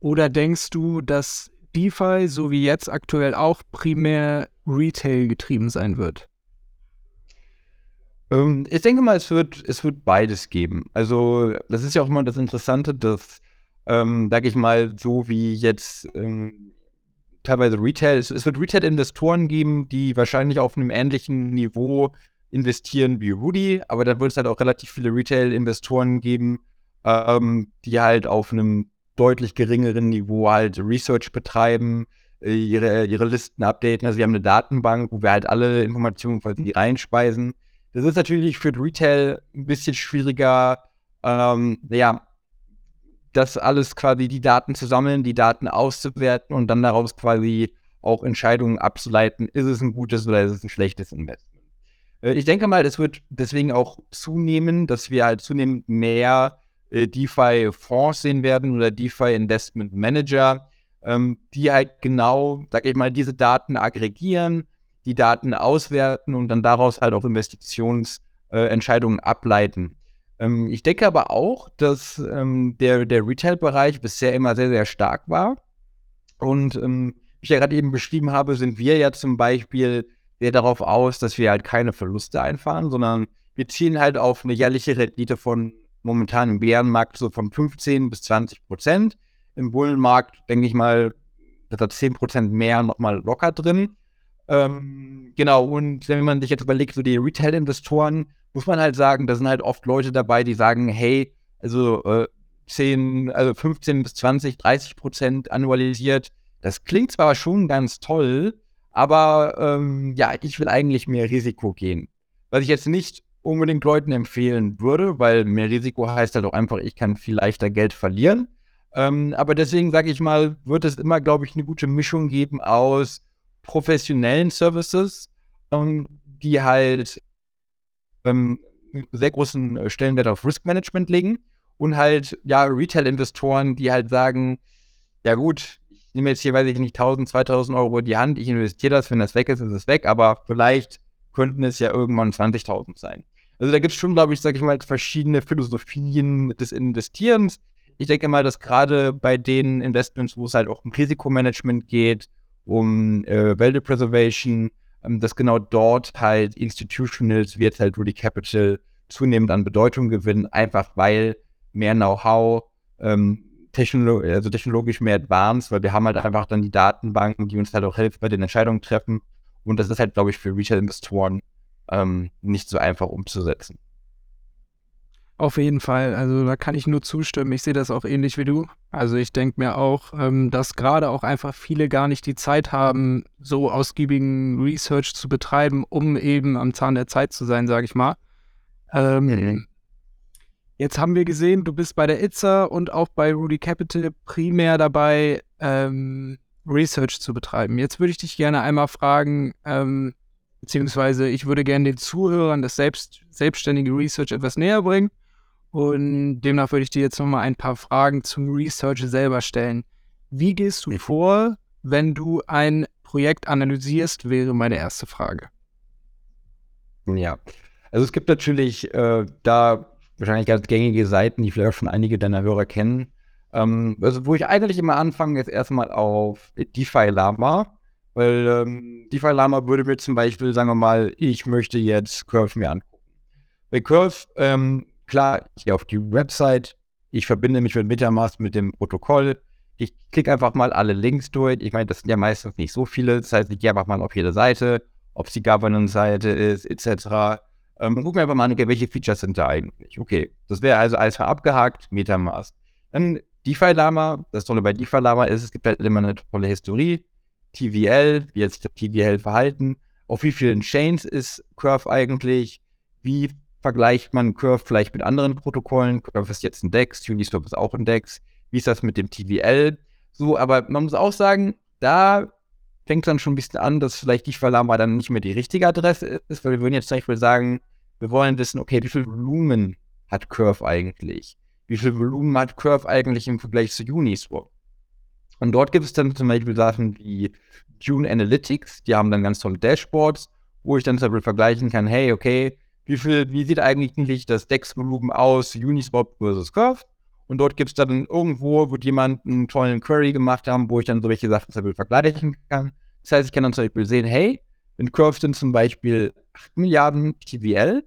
Oder denkst du, dass DeFi, so wie jetzt aktuell auch, primär Retail getrieben sein wird? Ähm, ich denke mal, es wird, es wird beides geben. Also, das ist ja auch immer das Interessante, dass, ähm, sag ich mal, so wie jetzt ähm, teilweise Retail, es, es wird Retail-Investoren geben, die wahrscheinlich auf einem ähnlichen Niveau investieren wie Rudy, aber dann wird es halt auch relativ viele Retail-Investoren geben, ähm, die halt auf einem deutlich geringeren Niveau halt Research betreiben, äh, ihre, ihre Listen updaten. Also wir haben eine Datenbank, wo wir halt alle Informationen quasi reinspeisen. Das ist natürlich für Retail ein bisschen schwieriger, ähm, ja, das alles quasi die Daten zu sammeln, die Daten auszuwerten und dann daraus quasi auch Entscheidungen abzuleiten, ist es ein gutes oder ist es ein schlechtes Investment. Äh, ich denke mal, es wird deswegen auch zunehmen, dass wir halt zunehmend mehr äh, DeFi-Fonds sehen werden oder DeFi-Investment Manager, ähm, die halt genau, sag ich mal, diese Daten aggregieren, die Daten auswerten und dann daraus halt auch Investitionsentscheidungen äh, ableiten. Ähm, ich denke aber auch, dass ähm, der, der Retail-Bereich bisher immer sehr, sehr stark war. Und wie ich ja gerade eben beschrieben habe, sind wir ja zum Beispiel sehr darauf aus, dass wir halt keine Verluste einfahren, sondern wir zielen halt auf eine jährliche Rendite von momentan im Bärenmarkt so von 15 bis 20 Prozent. Im Bullenmarkt, denke ich mal, da hat 10 Prozent mehr nochmal locker drin. Ähm, genau, und wenn man sich jetzt überlegt, so die Retail-Investoren, muss man halt sagen, da sind halt oft Leute dabei, die sagen, hey, also äh, 10, also 15 bis 20, 30 Prozent annualisiert, das klingt zwar schon ganz toll, aber ähm, ja, ich will eigentlich mehr Risiko gehen. Was ich jetzt nicht unbedingt Leuten empfehlen würde, weil mehr Risiko heißt halt auch einfach, ich kann viel leichter Geld verlieren. Ähm, aber deswegen sage ich mal, wird es immer, glaube ich, eine gute Mischung geben aus professionellen Services, ähm, die halt ähm, sehr großen äh, Stellenwert auf Risk Management legen und halt, ja, Retail-Investoren, die halt sagen, ja gut, ich nehme jetzt hier, weiß ich nicht, 1000, 2000 Euro in die Hand, ich investiere das, wenn das weg ist, ist es weg, aber vielleicht könnten es ja irgendwann 20.000 sein. Also da gibt es schon, glaube ich, sage ich mal, verschiedene Philosophien des Investierens. Ich denke mal, dass gerade bei den Investments, wo es halt auch um Risikomanagement geht, um äh, Value Preservation, ähm, dass genau dort halt Institutionals wie jetzt halt Rudy Capital zunehmend an Bedeutung gewinnen, einfach weil mehr Know-how, ähm, technolo also technologisch mehr advanced, weil wir haben halt einfach dann die Datenbanken, die uns halt auch helfen bei den Entscheidungen treffen. Und das ist halt, glaube ich, für Retail-Investoren ähm, nicht so einfach umzusetzen. Auf jeden Fall. Also da kann ich nur zustimmen. Ich sehe das auch ähnlich wie du. Also ich denke mir auch, ähm, dass gerade auch einfach viele gar nicht die Zeit haben, so ausgiebigen Research zu betreiben, um eben am Zahn der Zeit zu sein, sage ich mal. Ähm, mhm. Jetzt haben wir gesehen, du bist bei der Itza und auch bei Rudy Capital primär dabei, ähm, Research zu betreiben. Jetzt würde ich dich gerne einmal fragen, ähm, beziehungsweise ich würde gerne den Zuhörern das selbst, selbstständige Research etwas näher bringen. Und demnach würde ich dir jetzt nochmal ein paar Fragen zum Research selber stellen. Wie gehst du vor, wenn du ein Projekt analysierst, wäre meine erste Frage. Ja, also es gibt natürlich äh, da wahrscheinlich ganz gängige Seiten, die vielleicht schon einige deiner Hörer kennen. Ähm, also wo ich eigentlich immer anfange, ist erstmal auf DeFi Lama, weil ähm, DeFi Lama würde mir zum Beispiel, sagen wir mal, ich möchte jetzt Curve mir angucken. Bei Curve ähm, klar, ich gehe auf die Website, ich verbinde mich mit Metamask mit dem Protokoll, ich klicke einfach mal alle Links durch. Ich meine, das sind ja meistens nicht so viele. Das heißt, ich gehe einfach mal auf jede Seite, ob es die Governance-Seite ist, etc. Ähm, guck mir einfach mal welche Features sind da eigentlich. Okay, das wäre also alles abgehakt, Metamask. Dann DeFi-Lama. Das Tolle bei DeFi-Lama ist, es gibt halt immer eine tolle Historie. TVL, wie jetzt TVL verhalten. Auf wie vielen Chains ist Curve eigentlich? Wie vergleicht man Curve vielleicht mit anderen Protokollen. Curve ist jetzt ein DEX, Uniswap ist auch ein DEX. Wie ist das mit dem TVL? So, aber man muss auch sagen, da fängt dann schon ein bisschen an, dass vielleicht die Verlama dann nicht mehr die richtige Adresse ist, weil wir würden jetzt zum Beispiel sagen, wir wollen wissen, okay, wie viel Volumen hat Curve eigentlich? Wie viel Volumen hat Curve eigentlich im Vergleich zu Uniswap? Und dort gibt es dann zum Beispiel Sachen wie June Analytics, die haben dann ganz tolle Dashboards, wo ich dann zum Beispiel vergleichen kann, hey, okay, wie viel, wie sieht eigentlich das DEX-Volumen aus, Uniswap versus Curve? Und dort gibt es dann irgendwo, wird jemand einen tollen Query gemacht haben, wo ich dann solche Sachen zum Beispiel vergleichen kann. Das heißt, ich kann dann zum Beispiel sehen, hey, in Curve sind zum Beispiel 8 Milliarden TVL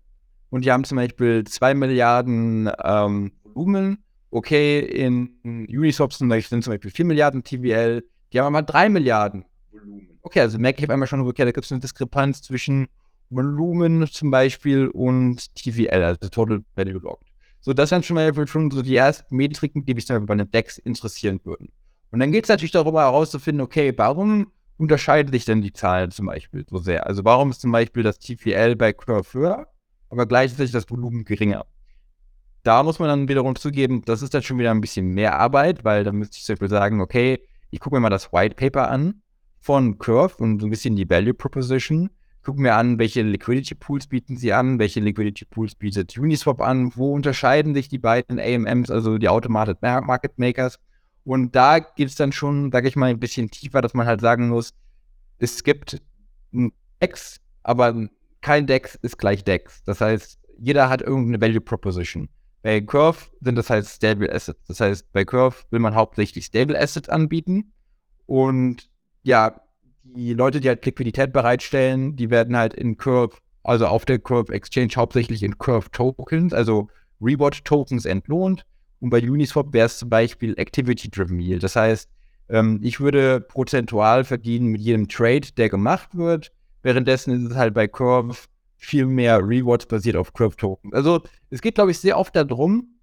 und die haben zum Beispiel 2 Milliarden ähm, Volumen. Okay, in Uniswap sind zum Beispiel 4 Milliarden TVL, die haben aber 3 Milliarden Volumen. Okay, also merke ich auf einmal schon, okay, da gibt es eine Diskrepanz zwischen Volumen zum Beispiel und TVL, also Total Value Locked. So, das sind schon mal schon so die ersten Metriken, die mich dann bei einem DEX interessieren würden. Und dann geht es natürlich darüber herauszufinden, okay, warum unterscheiden sich denn die Zahlen zum Beispiel so sehr? Also warum ist zum Beispiel das TVL bei Curve höher, aber gleichzeitig das Volumen geringer? Da muss man dann wiederum zugeben, das ist dann schon wieder ein bisschen mehr Arbeit, weil dann müsste ich zum Beispiel sagen, okay, ich gucke mir mal das White Paper an von Curve und so ein bisschen die Value Proposition gucke mir an, welche Liquidity Pools bieten sie an, welche Liquidity Pools bietet Uniswap an, wo unterscheiden sich die beiden AMMs, also die Automated Market Makers. Und da geht es dann schon, sage ich mal, ein bisschen tiefer, dass man halt sagen muss, es gibt ein DEX, aber kein DEX ist gleich DEX. Das heißt, jeder hat irgendeine Value Proposition. Bei Curve sind das halt Stable Assets. Das heißt, bei Curve will man hauptsächlich Stable Assets anbieten. Und ja, die Leute, die halt Liquidität bereitstellen, die werden halt in Curve, also auf der Curve Exchange hauptsächlich in Curve Tokens, also Reward Tokens entlohnt. Und bei Uniswap wäre es zum Beispiel Activity-Driven Yield. Das heißt, ähm, ich würde prozentual verdienen mit jedem Trade, der gemacht wird. Währenddessen ist es halt bei Curve viel mehr Rewards basiert auf Curve Tokens. Also es geht, glaube ich, sehr oft darum,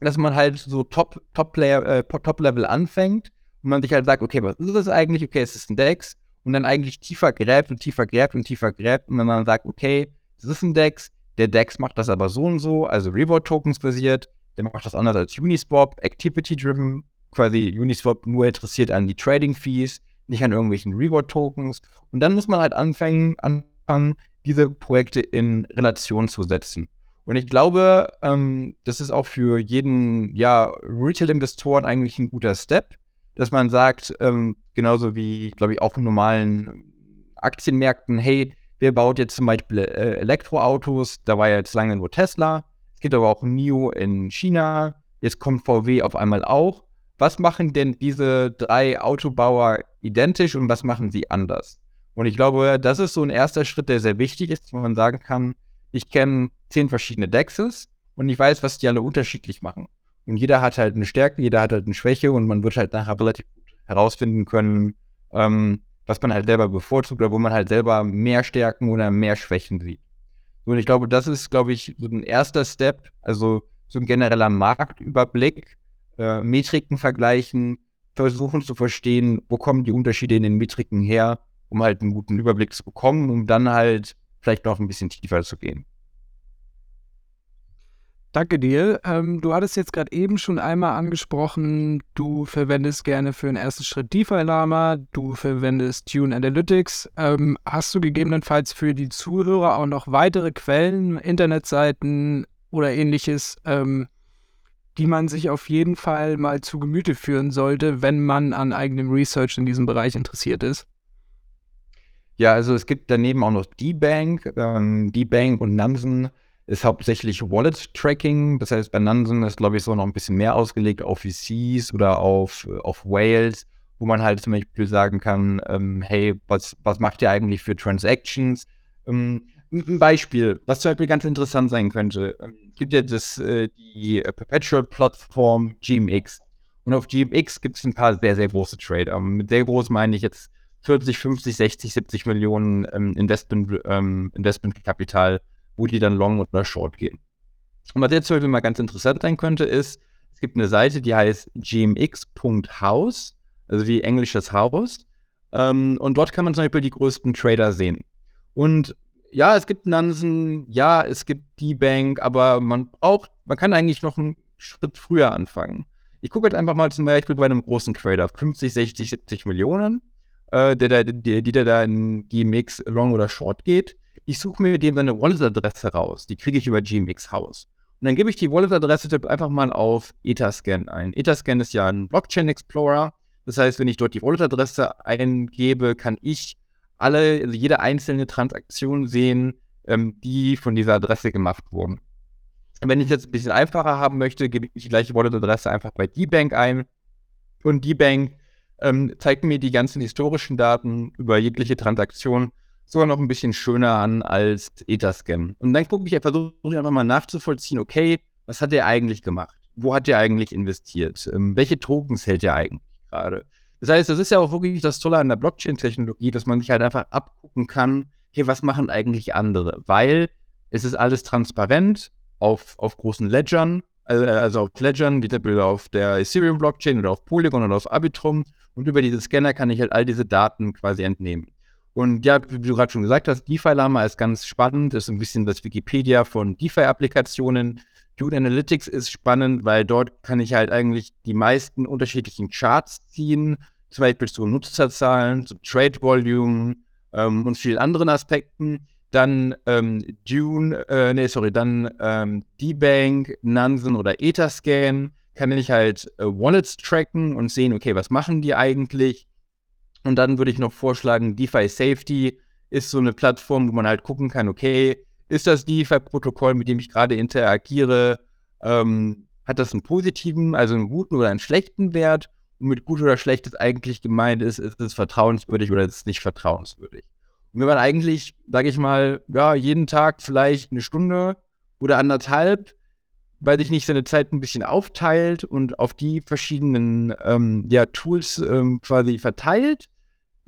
dass man halt so Top, Top, Player, äh, Top Level anfängt und man sich halt sagt, okay, was ist das eigentlich? Okay, es ist ein DEX und dann eigentlich tiefer gräbt und tiefer gräbt und tiefer gräbt und wenn man sagt, okay, das ist ein DEX, der DEX macht das aber so und so, also Reward-Tokens basiert, der macht das anders als Uniswap, Activity-driven, quasi Uniswap nur interessiert an die Trading-Fees, nicht an irgendwelchen Reward-Tokens. Und dann muss man halt anfangen, anfangen, diese Projekte in Relation zu setzen. Und ich glaube, ähm, das ist auch für jeden ja, Retail-Investoren eigentlich ein guter Step, dass man sagt, ähm, genauso wie, glaube ich, auch in normalen Aktienmärkten, hey, wer baut jetzt zum Beispiel äh, Elektroautos? Da war ja jetzt lange nur Tesla. Es gibt aber auch NIO in China. Jetzt kommt VW auf einmal auch. Was machen denn diese drei Autobauer identisch und was machen sie anders? Und ich glaube, das ist so ein erster Schritt, der sehr wichtig ist, wo man sagen kann, ich kenne zehn verschiedene Dexes und ich weiß, was die alle unterschiedlich machen. Und jeder hat halt eine Stärke, jeder hat halt eine Schwäche und man wird halt nachher relativ gut herausfinden können, ähm, was man halt selber bevorzugt oder wo man halt selber mehr Stärken oder mehr Schwächen sieht. Und ich glaube, das ist, glaube ich, so ein erster Step. Also so ein genereller Marktüberblick, äh, Metriken vergleichen, versuchen zu verstehen, wo kommen die Unterschiede in den Metriken her, um halt einen guten Überblick zu bekommen, um dann halt vielleicht noch ein bisschen tiefer zu gehen. Danke dir. Ähm, du hattest jetzt gerade eben schon einmal angesprochen, du verwendest gerne für den ersten Schritt DeFi-Lama, du verwendest Tune Analytics. Ähm, hast du gegebenenfalls für die Zuhörer auch noch weitere Quellen, Internetseiten oder ähnliches, ähm, die man sich auf jeden Fall mal zu Gemüte führen sollte, wenn man an eigenem Research in diesem Bereich interessiert ist? Ja, also es gibt daneben auch noch D-Bank. Ähm, D-Bank und Nansen ist hauptsächlich Wallet-Tracking. Das heißt, bei Nansen ist, glaube ich, so noch ein bisschen mehr ausgelegt auf VCs oder auf, auf Whales, wo man halt zum Beispiel sagen kann, ähm, hey, was, was macht ihr eigentlich für Transactions? Ähm, ein Beispiel, was zum Beispiel ganz interessant sein könnte, ähm, gibt ja das, äh, die Perpetual-Plattform GMX. Und auf GMX gibt es ein paar sehr, sehr große Trader. Mit sehr groß meine ich jetzt 40, 50, 60, 70 Millionen ähm, Investment, ähm, Investmentkapital, wo die dann long oder short gehen. Und was jetzt zum Beispiel mal ganz interessant sein könnte, ist, es gibt eine Seite, die heißt gmx.house, also wie englisches Haus. Ähm, und dort kann man zum Beispiel die größten Trader sehen. Und ja, es gibt Nansen, ja, es gibt die Bank, aber man braucht, man kann eigentlich noch einen Schritt früher anfangen. Ich gucke halt einfach mal zum Beispiel bei einem großen Trader, 50, 60, 70 Millionen, äh, der, der, der, der da in GMX Long oder Short geht. Ich suche mir dem seine Wallet-Adresse raus. Die kriege ich über GMX House. Und dann gebe ich die Wallet-Adresse einfach mal auf Etherscan ein. Etherscan ist ja ein Blockchain Explorer. Das heißt, wenn ich dort die Wallet-Adresse eingebe, kann ich alle, also jede einzelne Transaktion sehen, ähm, die von dieser Adresse gemacht wurden. Wenn ich jetzt ein bisschen einfacher haben möchte, gebe ich die gleiche Wallet-Adresse einfach bei D-Bank ein. Und D-Bank ähm, zeigt mir die ganzen historischen Daten über jegliche Transaktion sogar noch ein bisschen schöner an als Etherscan. Und dann gucke ich, versuche ich einfach mal nachzuvollziehen, okay, was hat er eigentlich gemacht? Wo hat er eigentlich investiert? Ähm, welche Tokens hält er eigentlich gerade? Das heißt, das ist ja auch wirklich das Tolle an der Blockchain-Technologie, dass man sich halt einfach abgucken kann, hey, was machen eigentlich andere? Weil es ist alles transparent auf, auf großen Ledgern, äh, also auf Ledgern, wie zum Beispiel auf der Ethereum-Blockchain oder auf Polygon oder auf Arbitrum. Und über diese Scanner kann ich halt all diese Daten quasi entnehmen. Und ja, wie du gerade schon gesagt hast, DeFi-Lama ist ganz spannend, ist ein bisschen das Wikipedia von DeFi-Applikationen. Dune Analytics ist spannend, weil dort kann ich halt eigentlich die meisten unterschiedlichen Charts ziehen, zum Beispiel zu Nutzerzahlen, zu Trade Volume ähm, und vielen anderen Aspekten. Dann ähm, Dune, äh, nee, sorry, dann ähm, D-Bank, Nansen oder Etherscan kann ich halt äh, Wallets tracken und sehen, okay, was machen die eigentlich? Und dann würde ich noch vorschlagen, DeFi Safety ist so eine Plattform, wo man halt gucken kann, okay, ist das DeFi-Protokoll, mit dem ich gerade interagiere, ähm, hat das einen positiven, also einen guten oder einen schlechten Wert? Und mit gut oder schlecht ist eigentlich gemeint ist, ist es vertrauenswürdig oder ist es nicht vertrauenswürdig? Und wenn man eigentlich, sage ich mal, ja, jeden Tag vielleicht eine Stunde oder anderthalb, weil sich nicht seine Zeit ein bisschen aufteilt und auf die verschiedenen ähm, ja, Tools ähm, quasi verteilt,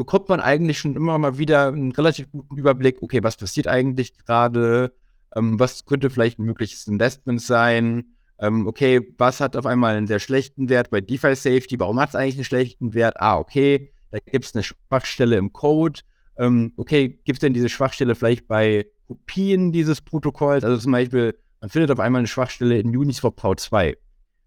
bekommt man eigentlich schon immer mal wieder einen relativ guten Überblick, okay, was passiert eigentlich gerade, ähm, was könnte vielleicht ein mögliches Investment sein, ähm, okay, was hat auf einmal einen sehr schlechten Wert bei DeFi Safety, warum hat es eigentlich einen schlechten Wert? Ah, okay, da gibt es eine Schwachstelle im Code. Ähm, okay, gibt es denn diese Schwachstelle vielleicht bei Kopien dieses Protokolls? Also zum Beispiel, man findet auf einmal eine Schwachstelle in Uniswap V2.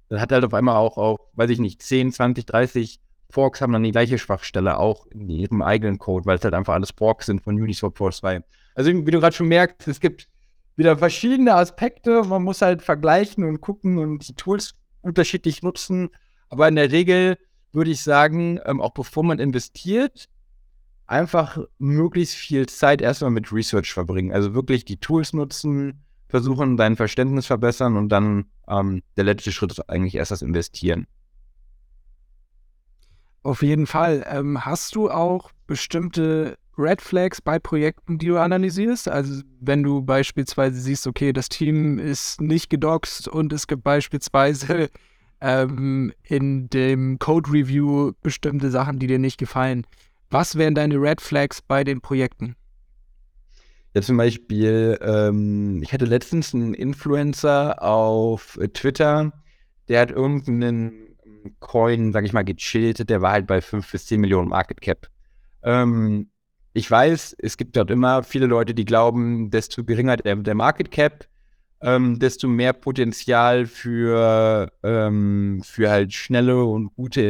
Dann hat halt auf einmal auch, auch, weiß ich nicht, 10, 20, 30 Forks haben dann die gleiche Schwachstelle auch in ihrem eigenen Code, weil es halt einfach alles Forks sind von Uniswap Core 2. Also wie du gerade schon merkst, es gibt wieder verschiedene Aspekte. Man muss halt vergleichen und gucken und die Tools unterschiedlich nutzen. Aber in der Regel würde ich sagen, ähm, auch bevor man investiert, einfach möglichst viel Zeit erstmal mit Research verbringen. Also wirklich die Tools nutzen, versuchen, dein Verständnis verbessern und dann ähm, der letzte Schritt ist eigentlich erst das Investieren. Auf jeden Fall. Ähm, hast du auch bestimmte Red Flags bei Projekten, die du analysierst? Also wenn du beispielsweise siehst, okay, das Team ist nicht gedoxt und es gibt beispielsweise *laughs* ähm, in dem Code Review bestimmte Sachen, die dir nicht gefallen. Was wären deine Red Flags bei den Projekten? Ja, zum Beispiel, ähm, ich hatte letztens einen Influencer auf Twitter, der hat irgendeinen Coin, sag ich mal, gechillt, der war halt bei 5 bis 10 Millionen Market Cap. Ähm, ich weiß, es gibt dort immer viele Leute, die glauben, desto geringer der, der Market Cap, ähm, desto mehr Potenzial für, ähm, für halt schnelle und gute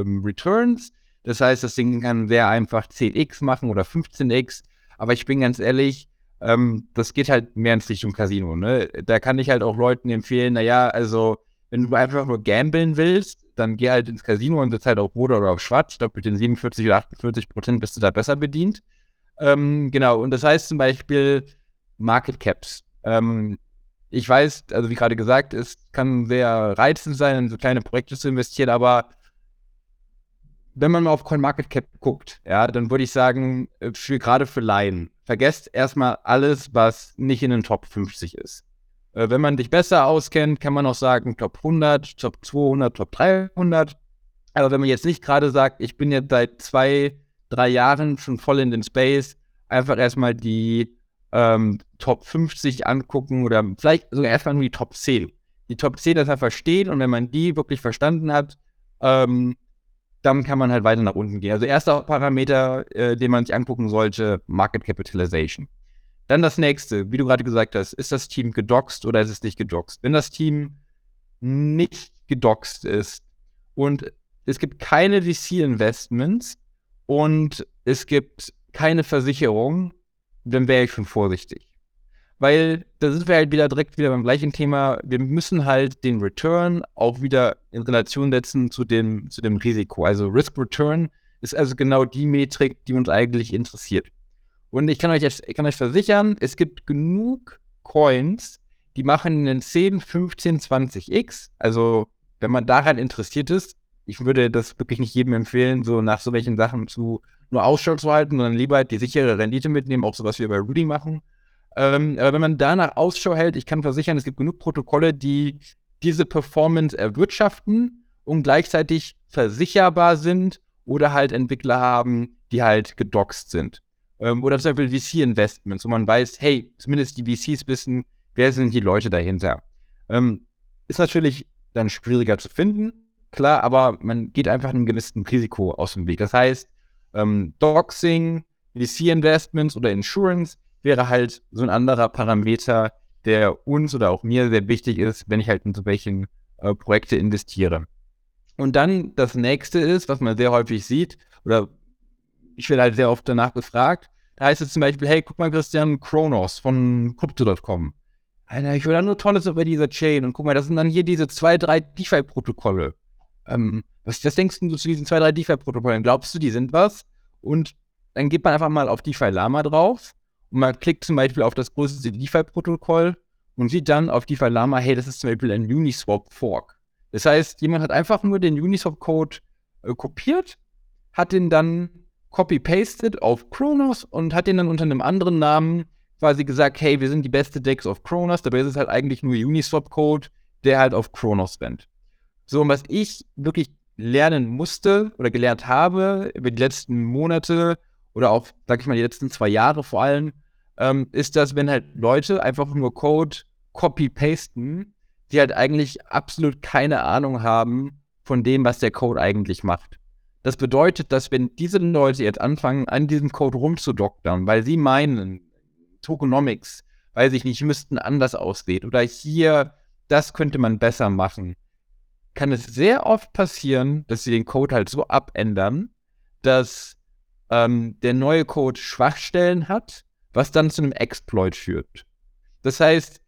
ähm, Returns. Das heißt, das Ding kann sehr einfach 10x machen oder 15x. Aber ich bin ganz ehrlich, ähm, das geht halt mehr ins Richtung Casino. Ne? Da kann ich halt auch Leuten empfehlen, naja, also wenn du einfach nur gambeln willst, dann geh halt ins Casino und sitzt halt auf Rot oder auf Schwarz. Ich glaube, mit den 47 oder 48 Prozent bist du da besser bedient. Ähm, genau, und das heißt zum Beispiel Market Caps. Ähm, ich weiß, also wie gerade gesagt, es kann sehr reizend sein, in so kleine Projekte zu investieren, aber wenn man mal auf CoinMarketCap guckt, ja, dann würde ich sagen, äh, für, gerade für Laien, vergesst erstmal alles, was nicht in den Top 50 ist. Äh, wenn man dich besser auskennt, kann man auch sagen Top 100, Top 200, Top 300. Aber wenn man jetzt nicht gerade sagt, ich bin jetzt seit zwei, drei Jahren schon voll in den Space, einfach erstmal die ähm, Top 50 angucken oder vielleicht sogar erstmal nur die Top 10. Die Top 10 das er verstehen und wenn man die wirklich verstanden hat, ähm, dann kann man halt weiter nach unten gehen. Also erster Parameter, äh, den man sich angucken sollte, Market Capitalization. Dann das nächste, wie du gerade gesagt hast, ist das Team gedoxt oder ist es nicht gedoxt? Wenn das Team nicht gedoxt ist und es gibt keine VC-Investments und es gibt keine Versicherung, dann wäre ich schon vorsichtig. Weil da sind wir halt wieder direkt wieder beim gleichen Thema. Wir müssen halt den Return auch wieder in Relation setzen zu dem, zu dem Risiko. Also Risk Return ist also genau die Metrik, die uns eigentlich interessiert. Und ich kann euch jetzt, ich kann euch versichern, es gibt genug Coins, die machen einen 10, 15, 20x. Also, wenn man daran interessiert ist, ich würde das wirklich nicht jedem empfehlen, so nach so welchen Sachen zu nur Ausschau zu halten, sondern lieber halt die sichere Rendite mitnehmen, auch so was wir bei Rudy machen. Ähm, aber wenn man danach Ausschau hält, ich kann versichern, es gibt genug Protokolle, die diese Performance erwirtschaften und gleichzeitig versicherbar sind oder halt Entwickler haben, die halt gedoxt sind. Ähm, oder zum Beispiel VC-Investments, wo man weiß, hey, zumindest die VCs wissen, wer sind die Leute dahinter. Ähm, ist natürlich dann schwieriger zu finden, klar, aber man geht einfach einem gewissen Risiko aus dem Weg. Das heißt, ähm, Doxing, VC-Investments oder Insurance wäre halt so ein anderer Parameter, der uns oder auch mir sehr wichtig ist, wenn ich halt in so welchen äh, Projekte investiere. Und dann das nächste ist, was man sehr häufig sieht, oder ich werde halt sehr oft danach gefragt, da heißt es zum Beispiel, hey, guck mal, Christian, Kronos von Crypto.com. Alter, ich will da nur Tolles über diese Chain und guck mal, das sind dann hier diese zwei, drei DeFi-Protokolle. Ähm, was, was denkst du zu diesen zwei, drei DeFi-Protokollen? Glaubst du, die sind was? Und dann geht man einfach mal auf DeFi Lama drauf und man klickt zum Beispiel auf das größte DeFi-Protokoll und sieht dann auf DeFi Lama, hey, das ist zum Beispiel ein Uniswap Fork. Das heißt, jemand hat einfach nur den Uniswap-Code äh, kopiert, hat den dann copy-pasted auf Kronos und hat den dann unter einem anderen Namen quasi gesagt, hey, wir sind die beste Decks auf Kronos, dabei ist es halt eigentlich nur Uniswap-Code, der halt auf Kronos rennt. So, und was ich wirklich lernen musste oder gelernt habe über die letzten Monate oder auch, sag ich mal, die letzten zwei Jahre vor allem, ähm, ist, dass wenn halt Leute einfach nur Code copy-pasten, die halt eigentlich absolut keine Ahnung haben von dem, was der Code eigentlich macht. Das bedeutet, dass wenn diese Leute jetzt anfangen, an diesem Code rumzudoktern, weil sie meinen, Tokenomics, weiß ich nicht, müssten anders aussehen oder hier, das könnte man besser machen, kann es sehr oft passieren, dass sie den Code halt so abändern, dass ähm, der neue Code Schwachstellen hat, was dann zu einem Exploit führt. Das heißt,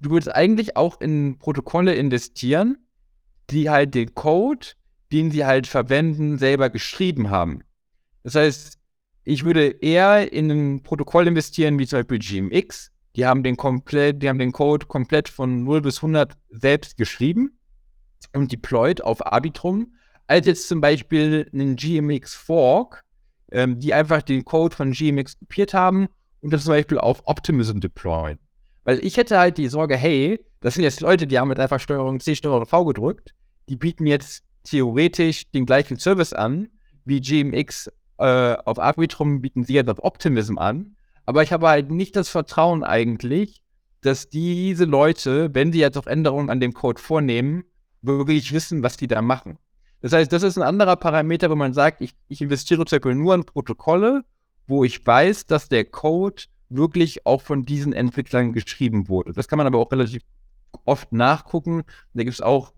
du würdest eigentlich auch in Protokolle investieren, die halt den Code, den sie halt verwenden, selber geschrieben haben. Das heißt, ich würde eher in ein Protokoll investieren, wie zum Beispiel GMX. Die haben den komplett, die haben den Code komplett von 0 bis 100 selbst geschrieben und deployed auf Arbitrum, als jetzt zum Beispiel einen GMX Fork, ähm, die einfach den Code von GMX kopiert haben und das zum Beispiel auf Optimism deployen. Weil ich hätte halt die Sorge, hey, das sind jetzt Leute, die haben mit einfach Steuerung C, Steuerung V gedrückt, die bieten jetzt theoretisch den gleichen Service an, wie GMX äh, auf Arbitrum bieten sie jetzt auf Optimism an, Aber ich habe halt nicht das Vertrauen eigentlich, dass diese Leute, wenn sie jetzt auch Änderungen an dem Code vornehmen, wirklich wissen, was die da machen. Das heißt, das ist ein anderer Parameter, wo man sagt, ich, ich investiere zum Beispiel nur in Protokolle, wo ich weiß, dass der Code wirklich auch von diesen Entwicklern geschrieben wurde. Das kann man aber auch relativ oft nachgucken. Da gibt es auch,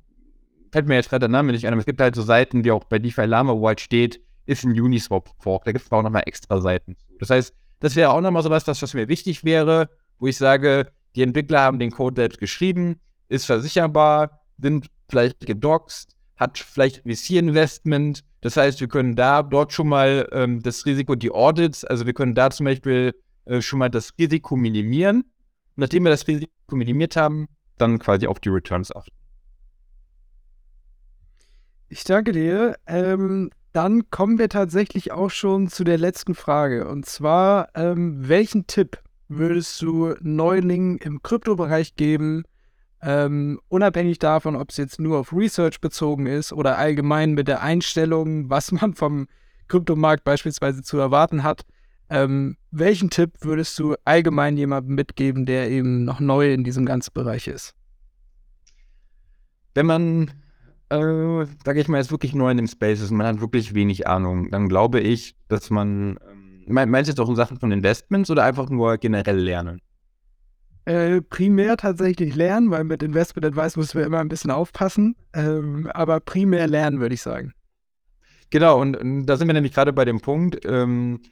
fällt mir jetzt gerade der Name nicht ein, aber es gibt halt so Seiten, wie auch bei DeFi Lama, wo halt steht, ist ein Uniswap-Fork. Da gibt es auch nochmal extra Seiten. Das heißt, das wäre auch nochmal so was, was mir wichtig wäre, wo ich sage, die Entwickler haben den Code selbst geschrieben, ist versicherbar, sind vielleicht gedoxt, hat vielleicht VC-Investment. Das heißt, wir können da dort schon mal ähm, das Risiko, die Audits, also wir können da zum Beispiel äh, schon mal das Risiko minimieren. Und nachdem wir das Risiko minimiert haben, dann quasi auf die Returns achten. Ich danke dir. Ähm, dann kommen wir tatsächlich auch schon zu der letzten Frage. Und zwar, ähm, welchen Tipp würdest du Neulingen im Kryptobereich geben, ähm, unabhängig davon, ob es jetzt nur auf Research bezogen ist oder allgemein mit der Einstellung, was man vom Kryptomarkt beispielsweise zu erwarten hat? Ähm, welchen Tipp würdest du allgemein jemandem mitgeben, der eben noch neu in diesem ganzen Bereich ist? Wenn man, äh, sage ich mal, jetzt wirklich neu in dem Space ist und man hat wirklich wenig Ahnung, dann glaube ich, dass man, ähm, meinst du jetzt auch in Sachen von Investments oder einfach nur generell lernen? Äh, primär tatsächlich lernen, weil mit Investment Advice müssen wir immer ein bisschen aufpassen. Ähm, aber primär lernen, würde ich sagen. Genau, und, und, da sind wir nämlich gerade bei dem Punkt, ähm,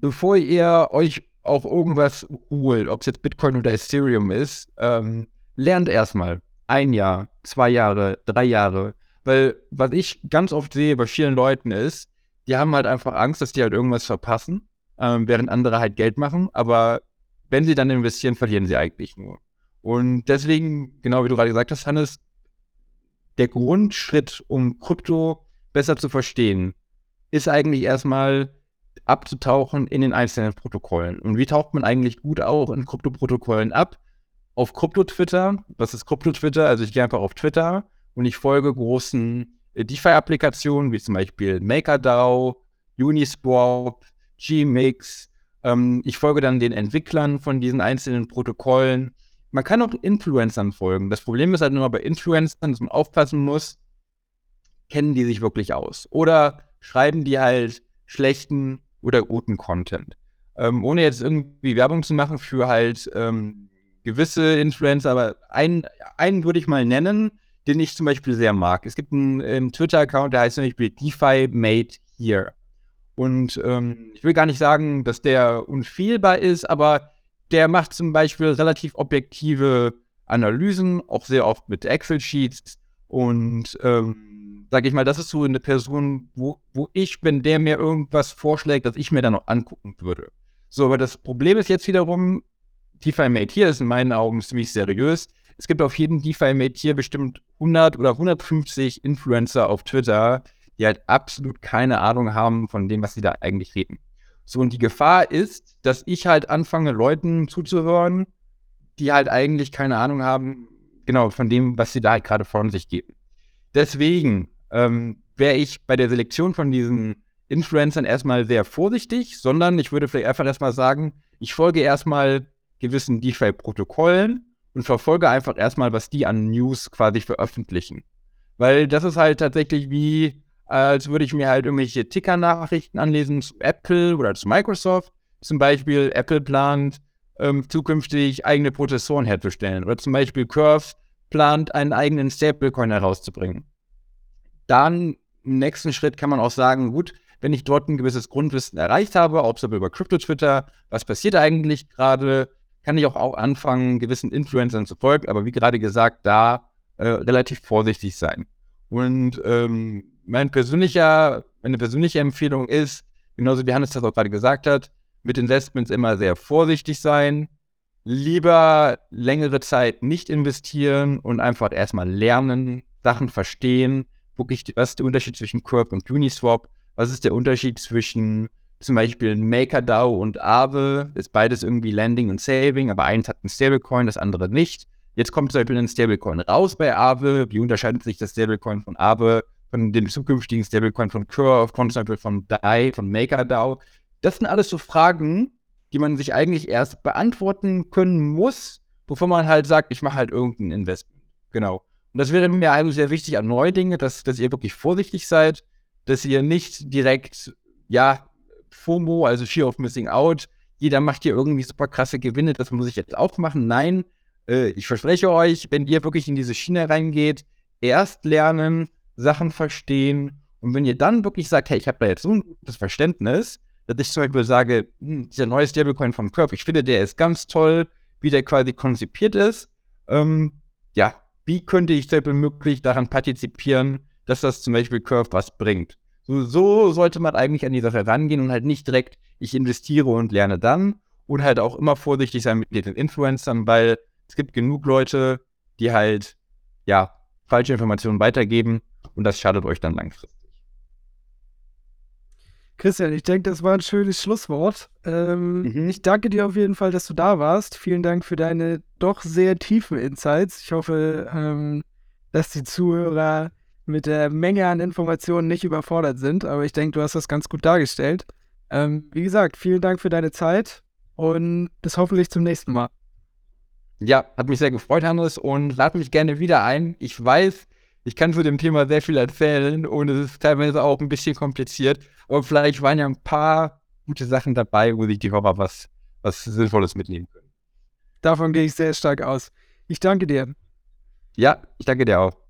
bevor ihr euch auf irgendwas holt, ob es jetzt Bitcoin oder Ethereum ist, ähm, lernt erstmal ein Jahr, zwei Jahre, drei Jahre. Weil was ich ganz oft sehe bei vielen Leuten ist, die haben halt einfach Angst, dass die halt irgendwas verpassen, ähm, während andere halt Geld machen. Aber wenn sie dann investieren, verlieren sie eigentlich nur. Und deswegen, genau wie du gerade gesagt hast, Hannes, der Grundschritt, um Krypto besser zu verstehen, ist eigentlich erstmal abzutauchen in den einzelnen Protokollen. Und wie taucht man eigentlich gut auch in Krypto-Protokollen ab? Auf Krypto-Twitter. Was ist Krypto-Twitter? Also ich gehe einfach auf Twitter und ich folge großen äh, DeFi-Applikationen, wie zum Beispiel MakerDAO, Uniswap, Gmix. Ähm, ich folge dann den Entwicklern von diesen einzelnen Protokollen. Man kann auch Influencern folgen. Das Problem ist halt nur bei Influencern, dass man aufpassen muss, kennen die sich wirklich aus? Oder schreiben die halt schlechten oder guten Content. Ähm, ohne jetzt irgendwie Werbung zu machen für halt ähm, gewisse Influencer, aber einen, einen würde ich mal nennen, den ich zum Beispiel sehr mag. Es gibt einen, einen Twitter-Account, der heißt zum Beispiel DeFi Made Here. Und ähm, ich will gar nicht sagen, dass der unfehlbar ist, aber der macht zum Beispiel relativ objektive Analysen, auch sehr oft mit Excel-Sheets. Und ähm, sage ich mal, das ist so eine Person, wo, wo ich, wenn der mir irgendwas vorschlägt, dass ich mir dann noch angucken würde. So, aber das Problem ist jetzt wiederum, DeFi Mate hier ist in meinen Augen ziemlich seriös. Es gibt auf jedem DeFi Mate hier bestimmt 100 oder 150 Influencer auf Twitter, die halt absolut keine Ahnung haben von dem, was sie da eigentlich reden. So, und die Gefahr ist, dass ich halt anfange, Leuten zuzuhören, die halt eigentlich keine Ahnung haben, genau, von dem, was sie da halt gerade von sich geben. Deswegen ähm, wäre ich bei der Selektion von diesen Influencern erstmal sehr vorsichtig, sondern ich würde vielleicht einfach erstmal sagen, ich folge erstmal gewissen DeFi-Protokollen und verfolge einfach erstmal, was die an News quasi veröffentlichen. Weil das ist halt tatsächlich wie, als würde ich mir halt irgendwelche Ticker-Nachrichten anlesen zu Apple oder zu Microsoft. Zum Beispiel, Apple plant ähm, zukünftig eigene Prozessoren herzustellen. Oder zum Beispiel Curve plant, einen eigenen Stablecoin herauszubringen. Dann im nächsten Schritt kann man auch sagen, gut, wenn ich dort ein gewisses Grundwissen erreicht habe, ob es aber über Crypto-Twitter, was passiert eigentlich gerade, kann ich auch, auch anfangen, gewissen Influencern zu folgen, aber wie gerade gesagt, da äh, relativ vorsichtig sein. Und ähm, mein persönlicher, meine persönliche Empfehlung ist, genauso wie Hannes das auch gerade gesagt hat, mit Investments immer sehr vorsichtig sein, lieber längere Zeit nicht investieren und einfach erstmal lernen, Sachen verstehen, wirklich, was ist der Unterschied zwischen Curve und Uniswap, was ist der Unterschied zwischen zum Beispiel MakerDAO und Aave, ist beides irgendwie Landing und Saving, aber eins hat einen Stablecoin, das andere nicht. Jetzt kommt zum Beispiel ein Stablecoin raus bei Aave. Wie unterscheidet sich das Stablecoin von Aave von dem zukünftigen Stablecoin von Curve, von zum Beispiel von DAI, von MakerDAO? Das sind alles so Fragen, die man sich eigentlich erst beantworten können muss, bevor man halt sagt, ich mache halt irgendein Investment. Genau. Und das wäre mir also sehr wichtig an neue Dinge, dass, dass ihr wirklich vorsichtig seid, dass ihr nicht direkt, ja, FOMO, also Fear of Missing Out, jeder macht hier irgendwie super krasse Gewinne, das muss ich jetzt auch machen. Nein, äh, ich verspreche euch, wenn ihr wirklich in diese Schiene reingeht, erst lernen, Sachen verstehen und wenn ihr dann wirklich sagt, hey, ich habe da jetzt so ein gutes Verständnis, dass ich zum Beispiel sage, hm, dieser neue Stablecoin von Curve, ich finde, der ist ganz toll, wie der quasi konzipiert ist. Ähm, ja, wie könnte ich selber möglich daran partizipieren, dass das zum Beispiel Curve was bringt? So, so sollte man eigentlich an die Sache rangehen und halt nicht direkt, ich investiere und lerne dann und halt auch immer vorsichtig sein mit den Influencern, weil es gibt genug Leute, die halt, ja, falsche Informationen weitergeben und das schadet euch dann langfristig. Christian, ich denke, das war ein schönes Schlusswort. Ähm, mhm. Ich danke dir auf jeden Fall, dass du da warst. Vielen Dank für deine doch sehr tiefen Insights. Ich hoffe, ähm, dass die Zuhörer mit der Menge an Informationen nicht überfordert sind, aber ich denke, du hast das ganz gut dargestellt. Ähm, wie gesagt, vielen Dank für deine Zeit und bis hoffentlich zum nächsten Mal. Ja, hat mich sehr gefreut, Hannes, und lad mich gerne wieder ein. Ich weiß, ich kann zu dem Thema sehr viel erzählen und es ist teilweise auch ein bisschen kompliziert. Aber vielleicht waren ja ein paar gute Sachen dabei, wo sich die Hörer was, was Sinnvolles mitnehmen können. Davon gehe ich sehr stark aus. Ich danke dir. Ja, ich danke dir auch.